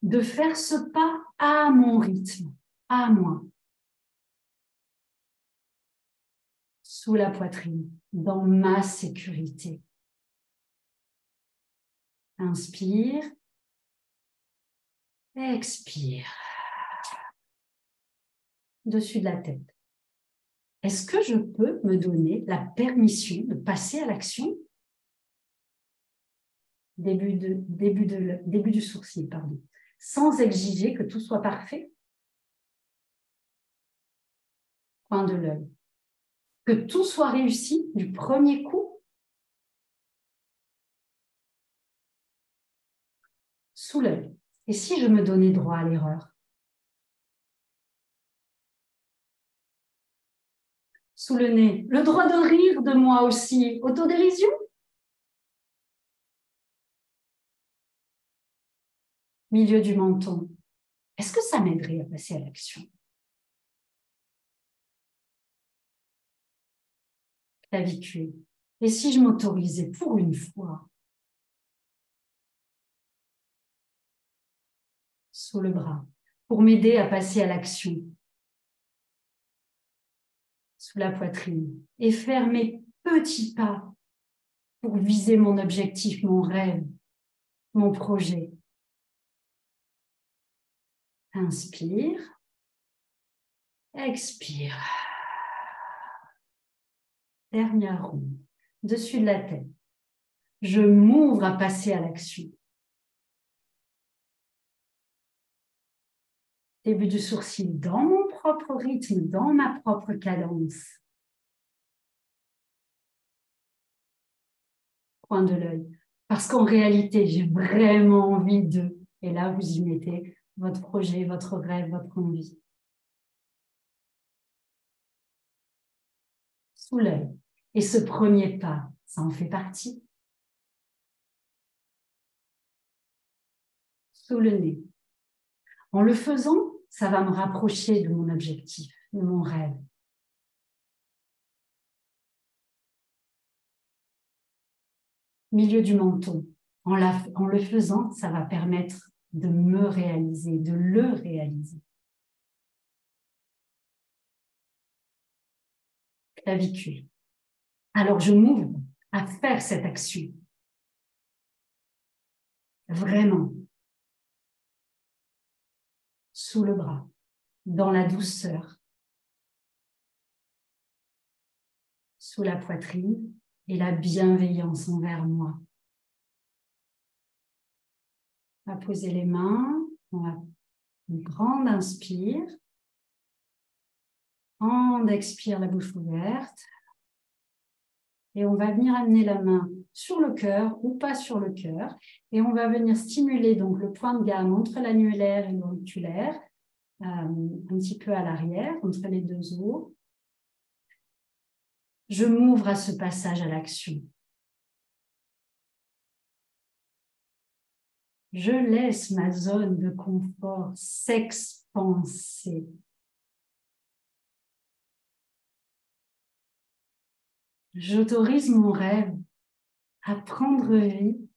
De faire ce pas à mon rythme, à moi. Sous la poitrine, dans ma sécurité. Inspire. Expire dessus de la tête. Est-ce que je peux me donner la permission de passer à l'action? Début, du sourcil, pardon, sans exiger que tout soit parfait Point de l'œil. Que tout soit réussi du premier coup Sous l'œil. Et si je me donnais droit à l'erreur? Sous le nez. Le droit de rire de moi aussi. Autodérision? Milieu du menton. Est-ce que ça m'aiderait à passer à l'action? Clavicule. Et si je m'autorisais pour une fois? Sous le bras pour m'aider à passer à l'action la poitrine et faire mes petits pas pour viser mon objectif, mon rêve, mon projet. Inspire. Expire. Dernière ronde, dessus de la tête. Je m'ouvre à passer à l'action. Début du sourcil dans mon propre rythme, dans ma propre cadence. Point de l'œil. Parce qu'en réalité, j'ai vraiment envie de. Et là, vous y mettez votre projet, votre rêve, votre envie. Sous l'œil. Et ce premier pas, ça en fait partie. Sous le nez. En le faisant, ça va me rapprocher de mon objectif, de mon rêve. Milieu du menton. En, le faisant, ça va permettre de me réaliser, de le réaliser. Clavicule. Alors je m'ouvre à faire cette action. Vraiment, le bras, dans la douceur, sous la poitrine et la bienveillance envers moi. On va poser les mains, on va une grande inspire, on expire la bouche ouverte et on va venir amener la main sur le cœur ou pas sur le cœur. Et on va venir stimuler donc le point de gamme entre l'annulaire et l'auriculaire, euh, un petit peu à l'arrière, entre les deux os. Je m'ouvre à ce passage à l'action. Je laisse ma zone de confort s'expanser. J'autorise mon rêve à prendre vie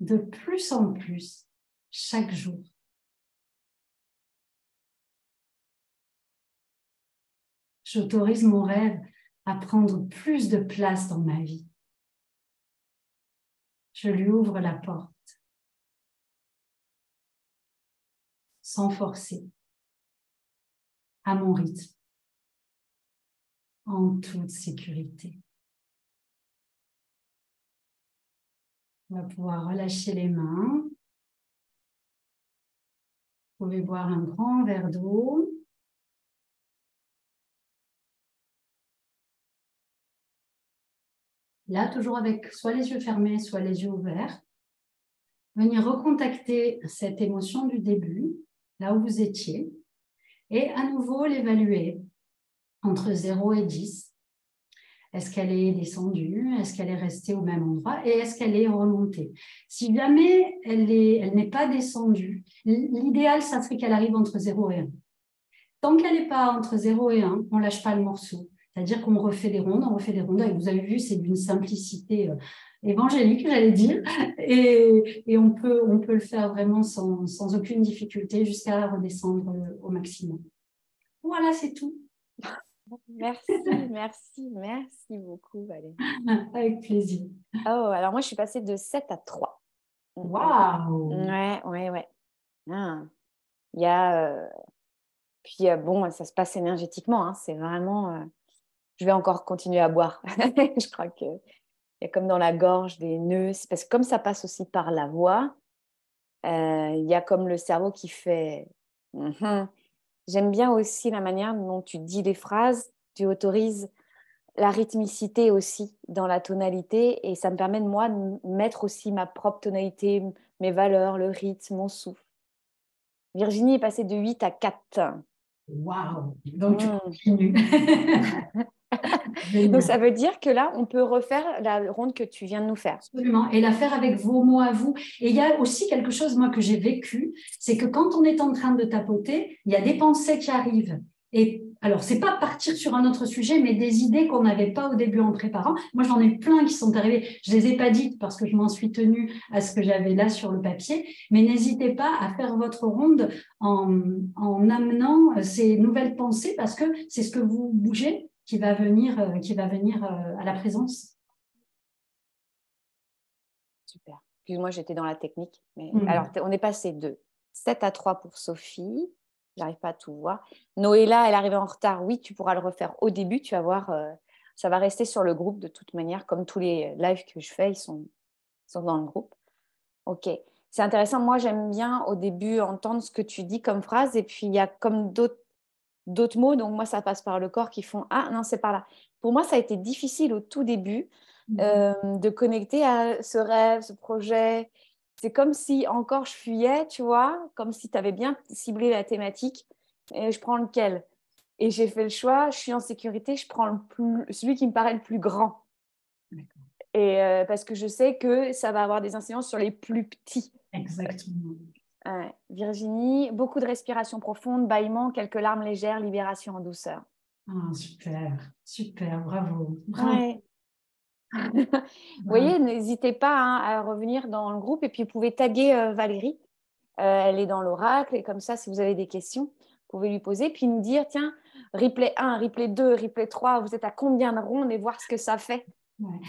de plus en plus chaque jour. J'autorise mon rêve à prendre plus de place dans ma vie. Je lui ouvre la porte. sans forcer, à mon rythme, en toute sécurité. On va pouvoir relâcher les mains. Vous pouvez boire un grand verre d'eau. Là, toujours avec soit les yeux fermés, soit les yeux ouverts. Venir recontacter cette émotion du début là où vous étiez, et à nouveau l'évaluer entre 0 et 10. Est-ce qu'elle est descendue? Est-ce qu'elle est restée au même endroit? Et est-ce qu'elle est remontée? Si jamais elle n'est pas descendue, l'idéal, ça serait qu'elle arrive entre 0 et 1. Tant qu'elle n'est pas entre 0 et 1, on lâche pas le morceau. C'est-à-dire qu'on refait des rondes, on refait des rondes. Et vous avez vu, c'est d'une simplicité euh, évangélique, j'allais dire. Et, on, peut, le faire vraiment sans, sans aucune difficulté jusqu'à redescendre au maximum. Voilà, c'est tout. Merci, merci, merci beaucoup, Valérie. Avec plaisir. Oh, alors moi, je suis passée de 7 à 3. Waouh Ouais, ouais, ouais. Ah. Il y a. Euh, puis, euh, bon, ça se passe énergétiquement. Hein. C'est vraiment. Euh, je vais encore continuer à boire. je crois que il y a comme dans la gorge des nœuds, parce que comme ça passe aussi par la voix, il y a comme le cerveau qui fait. Mhm. J'aime bien aussi la manière dont tu dis les phrases, tu autorises la rythmicité aussi dans la tonalité et ça me permet de moi de mettre aussi ma propre tonalité, mes valeurs, le rythme, mon souffle. Virginie est passée de 8 à 4. Waouh Donc tu mm. continues. Donc ça veut dire que là, on peut refaire la ronde que tu viens de nous faire. Absolument, et la faire avec vos mots à vous. Et il y a aussi quelque chose, moi, que j'ai vécu, c'est que quand on est en train de tapoter, il y a des pensées qui arrivent. Et alors, c'est pas partir sur un autre sujet, mais des idées qu'on n'avait pas au début en préparant. Moi, j'en ai plein qui sont arrivées. Je les ai pas dites parce que je m'en suis tenue à ce que j'avais là sur le papier. Mais n'hésitez pas à faire votre ronde en, en amenant ces nouvelles pensées parce que c'est ce que vous bougez qui va venir, euh, qui va venir euh, à la présence. Super. Excuse-moi, j'étais dans la technique. Mais... Mhm. Alors, on est passé de 7 à 3 pour Sophie. J'arrive pas à tout voir. Noéla, elle arrive en retard. Oui, tu pourras le refaire au début. Tu vas voir, euh, ça va rester sur le groupe de toute manière. Comme tous les lives que je fais, ils sont, ils sont dans le groupe. OK. C'est intéressant. Moi, j'aime bien au début entendre ce que tu dis comme phrase. Et puis, il y a comme d'autres d'autres mots. Donc, moi, ça passe par le corps qui font Ah, non, c'est par là. Pour moi, ça a été difficile au tout début mmh. euh, de connecter à ce rêve, ce projet. C'est comme si encore je fuyais, tu vois, comme si tu avais bien ciblé la thématique. Et je prends lequel? Et j'ai fait le choix, je suis en sécurité, je prends le plus, celui qui me paraît le plus grand. Et euh, parce que je sais que ça va avoir des incidences sur les plus petits. Exactement. Virginie, beaucoup de respiration profonde, bâillement, quelques larmes légères, libération en douceur. Ah, super, super, bravo. vous voyez, n'hésitez pas hein, à revenir dans le groupe et puis vous pouvez taguer euh, Valérie. Euh, elle est dans l'oracle et comme ça, si vous avez des questions, vous pouvez lui poser puis nous dire tiens, replay 1, replay 2, replay 3, vous êtes à combien de rondes et voir ce que ça fait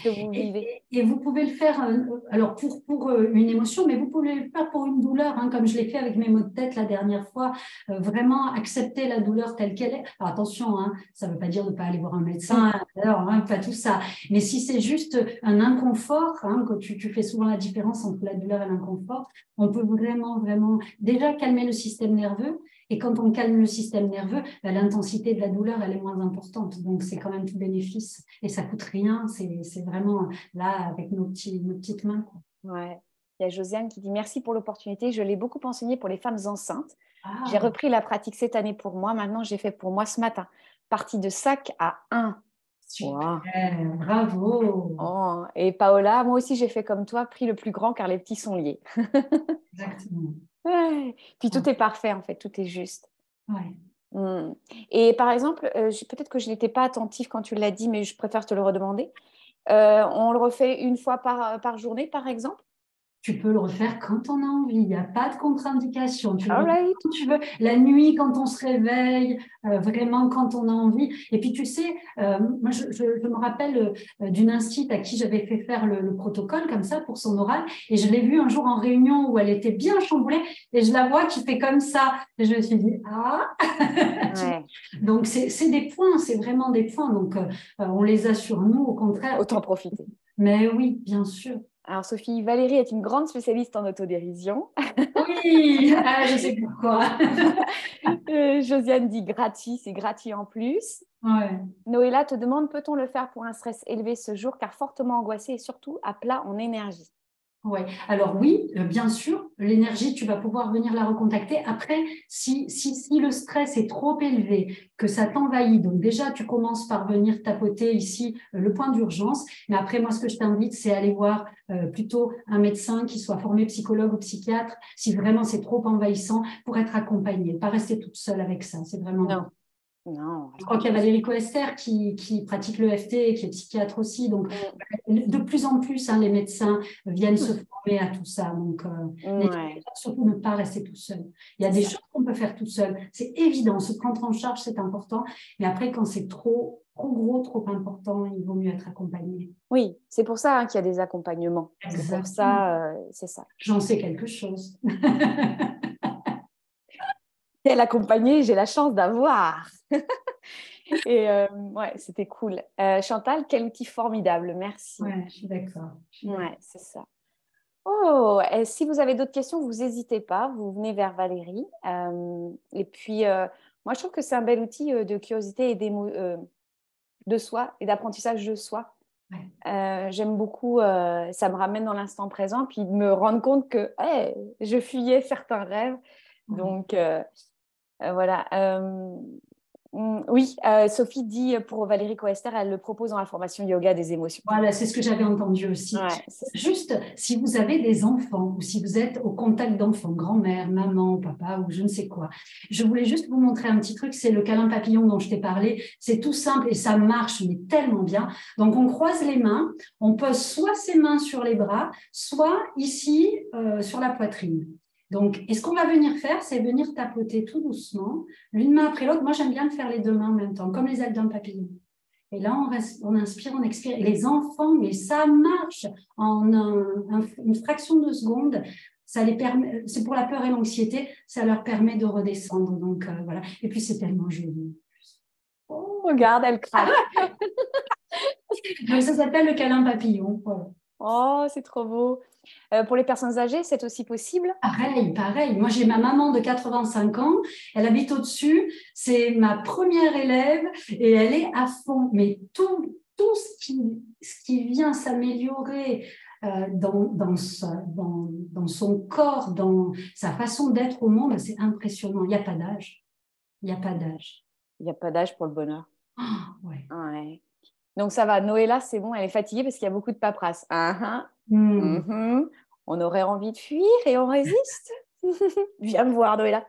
que vous vivez. Et, vous pouvez le faire, euh, alors pour, pour euh, une émotion, mais vous pouvez le faire pour une douleur, hein, comme je l'ai fait avec mes mots de tête la dernière fois. Euh, vraiment accepter la douleur telle qu'elle est. Alors attention, hein, ça ne veut pas dire de ne pas aller voir un médecin, alors, hein, pas tout ça. Mais si c'est juste un inconfort, que tu, tu, fais souvent la différence entre la douleur et l'inconfort, on peut vraiment, vraiment déjà calmer le système nerveux et quand on calme le système nerveux, bah, l'intensité de la douleur, elle est moins importante. Donc, c'est quand même tout bénéfice. Et ça coûte rien. C'est vraiment là, avec nos, petits, nos petites mains. Quoi. Ouais. Il y a Josiane qui dit merci pour l'opportunité. Je l'ai beaucoup enseigné pour les femmes enceintes. J'ai ah. repris la pratique cette année pour moi. Maintenant, j'ai fait pour moi ce matin. Partie de sac à 1. Super, bravo. Oh, et Paola, moi aussi j'ai fait comme toi, pris le plus grand car les petits sont liés. Exactement. Puis tout est parfait, en fait, tout est juste. Mmh. Et par exemple, euh, peut-être que je n'étais pas attentive quand tu l'as dit, mais je préfère te le redemander. Euh, on le refait une fois par, par journée, par exemple? Tu peux le refaire quand on a envie. Il n'y a pas de contre-indication. Tu, tu veux. La nuit, quand on se réveille, euh, vraiment quand on a envie. Et puis, tu sais, euh, moi, je, me rappelle euh, d'une instit à qui j'avais fait faire le, protocole comme ça pour son oral. Et je l'ai vue un jour en réunion où elle était bien chamboulée. Et je la vois qui fait comme ça. Et je me suis dit, ah Donc, c'est des points, c'est vraiment des points. Donc, on les a sur nous, au contraire. Autant profiter. Mais oui, bien sûr. Alors, Sophie, Valérie est une grande spécialiste en autodérision. Oui, ah, je sais pourquoi. Euh, Josiane dit gratis, c'est gratuit en plus. Ouais. Noëlla te demande peut-on le faire pour un stress élevé ce jour, car fortement angoissé et surtout à plat en énergie? Oui, alors oui, euh, bien sûr, l'énergie, tu vas pouvoir venir la recontacter. Après, si, si, si le stress est trop élevé, que ça t'envahit, donc déjà, tu commences par venir tapoter ici euh, le point d'urgence. Mais après, moi, ce que je t'invite, c'est aller voir euh, plutôt un médecin qui soit formé psychologue ou psychiatre, si vraiment c'est trop envahissant, pour être accompagné. Pas rester toute seule avec ça, c'est vraiment... Non. Non. Je crois qu'il y a Valérie Coester qui, qui pratique l'EFT et qui est psychiatre aussi. Donc, mm. de plus en plus, hein, les médecins viennent se former à tout ça. Donc, euh, surtout ne pas rester tout seul. Il y a des choses qu'on peut faire tout seul. C'est évident. Se prendre en charge, c'est important. Mais après, quand c'est trop, trop gros, trop important, il vaut mieux être accompagné. Oui, c'est pour ça hein, qu'il y a des accompagnements. C'est pour ça, euh, c'est ça. J'en sais quelque chose. Quel accompagné j'ai la chance d'avoir. Et euh, ouais, c'était cool. Euh, Chantal, quel outil formidable, merci. Ouais, je suis d'accord. Ouais, c'est ça. Oh, et si vous avez d'autres questions, vous n'hésitez pas, vous venez vers Valérie. Euh, et puis, moi, je trouve que c'est un bel outil de curiosité et de soi et d'apprentissage de soi. J'aime beaucoup, ça me ramène dans l'instant présent, puis de me rendre compte que je fuyais certains rêves. Donc, voilà. Mm, oui, euh, Sophie dit pour Valérie Coester, elle le propose dans la formation yoga des émotions. Voilà, c'est ce que j'avais entendu aussi. Juste, si vous avez des enfants ou si vous êtes au contact d'enfants, grand-mère, maman, papa ou je ne sais quoi, je voulais juste vous montrer un petit truc, c'est le câlin papillon dont je t'ai parlé. C'est tout simple et ça marche, mais tellement bien. Donc, on croise les mains, on pose soit ses mains sur les bras, soit ici euh, sur la poitrine. Donc, et ce qu'on va venir faire, c'est venir tapoter tout doucement, l'une main après l'autre. Moi, j'aime bien faire les deux mains en même temps, comme les ailes d'un papillon. Et là, on, on, inspire, on expire. Et les enfants, mais ça marche en une fraction de seconde. Ça les permet, c'est pour la peur et l'anxiété, ça leur permet de redescendre. Donc euh, voilà. Et puis c'est tellement joli. Oh, regarde, elle craque. ça s'appelle le câlin papillon. Oh, c'est trop beau. Euh, pour les personnes âgées, c'est aussi possible? Pareil, pareil. Moi, j'ai ma maman de 85 ans. Elle habite au-dessus. C'est ma première élève et elle est à fond. Mais tout, tout ce, qui, ce qui vient s'améliorer euh, dans, dans, dans, dans, son corps, dans sa façon d'être au monde, c'est impressionnant. Il n'y a pas d'âge. Il n'y a pas d'âge. Il n'y a pas d'âge pour le bonheur. Ah, ouais. ouais. Donc ça va, Noëlla, c'est bon, elle est fatiguée parce qu'il y a beaucoup de paperasse. Ah, ah. Hmm. Mhm. On aurait envie de fuir et on résiste. Viens me voir, Noëlla.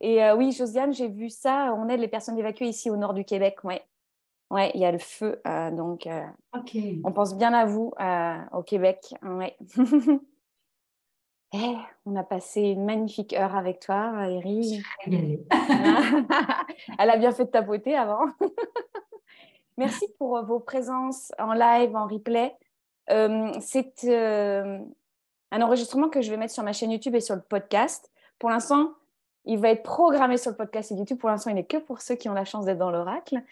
Et euh, oui, Josiane, j'ai vu ça. On aide les personnes évacuées ici au nord du Québec. Ouais, ouais, il y a le feu. Euh, donc, euh, on pense bien à vous au Québec. Ouais. Eh, on a passé une magnifique heure avec toi, Valérie. Elle a bien fait de tapoter avant. Merci pour vos présences en live, en replay. C'est un enregistrement que je vais mettre sur ma chaîne YouTube et sur le podcast. Pour l'instant, il va être programmé sur le podcast et YouTube. Pour l'instant, il n'est que pour ceux qui ont la chance d'être dans l'oracle.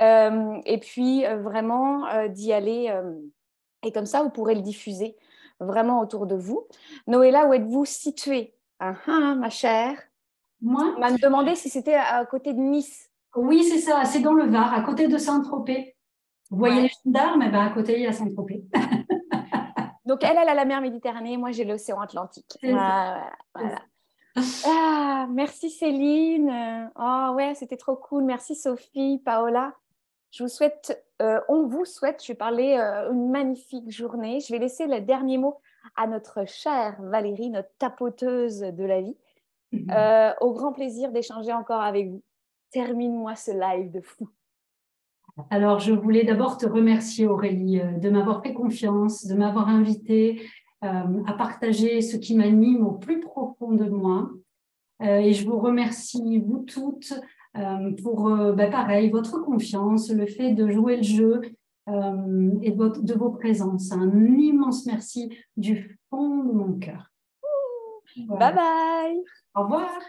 Euh, et puis, euh, vraiment, euh, d'y aller. et comme ça, vous pourrez le diffuser vraiment autour de vous. Noéla, où êtes-vous située? Ah, ah, ma chère Moi? On m'a demandé si c'était à côté de Nice. Oui, c'est ça. C'est dans le Var, à côté de Saint-Tropez. Vous voyez les gendarmes, mais ben, à côté, il y a Saint-Tropez. Donc, elle, elle a la mer Méditerranée, moi, j'ai l'océan Atlantique. Voilà, Ah, merci Céline. Oh ouais, c'était trop cool. Merci Sophie, Paola. Je vous souhaite, euh, on vous souhaite, je vais parler euh, une magnifique journée. Je vais laisser le dernier mot à notre chère Valérie, notre tapoteuse de la vie. Euh, au grand plaisir d'échanger encore avec vous. Termine-moi ce live de fou. Alors, je voulais d'abord te remercier, Aurélie, euh, de m'avoir fait confiance, de m'avoir invité euh, à partager ce qui m'anime au plus profond de moi. Euh, et je vous remercie, vous toutes, pour, ben pareil, votre confiance, le fait de jouer le jeu et de, de vos présences. Un immense merci du fond de mon cœur. Bye bye. Au revoir.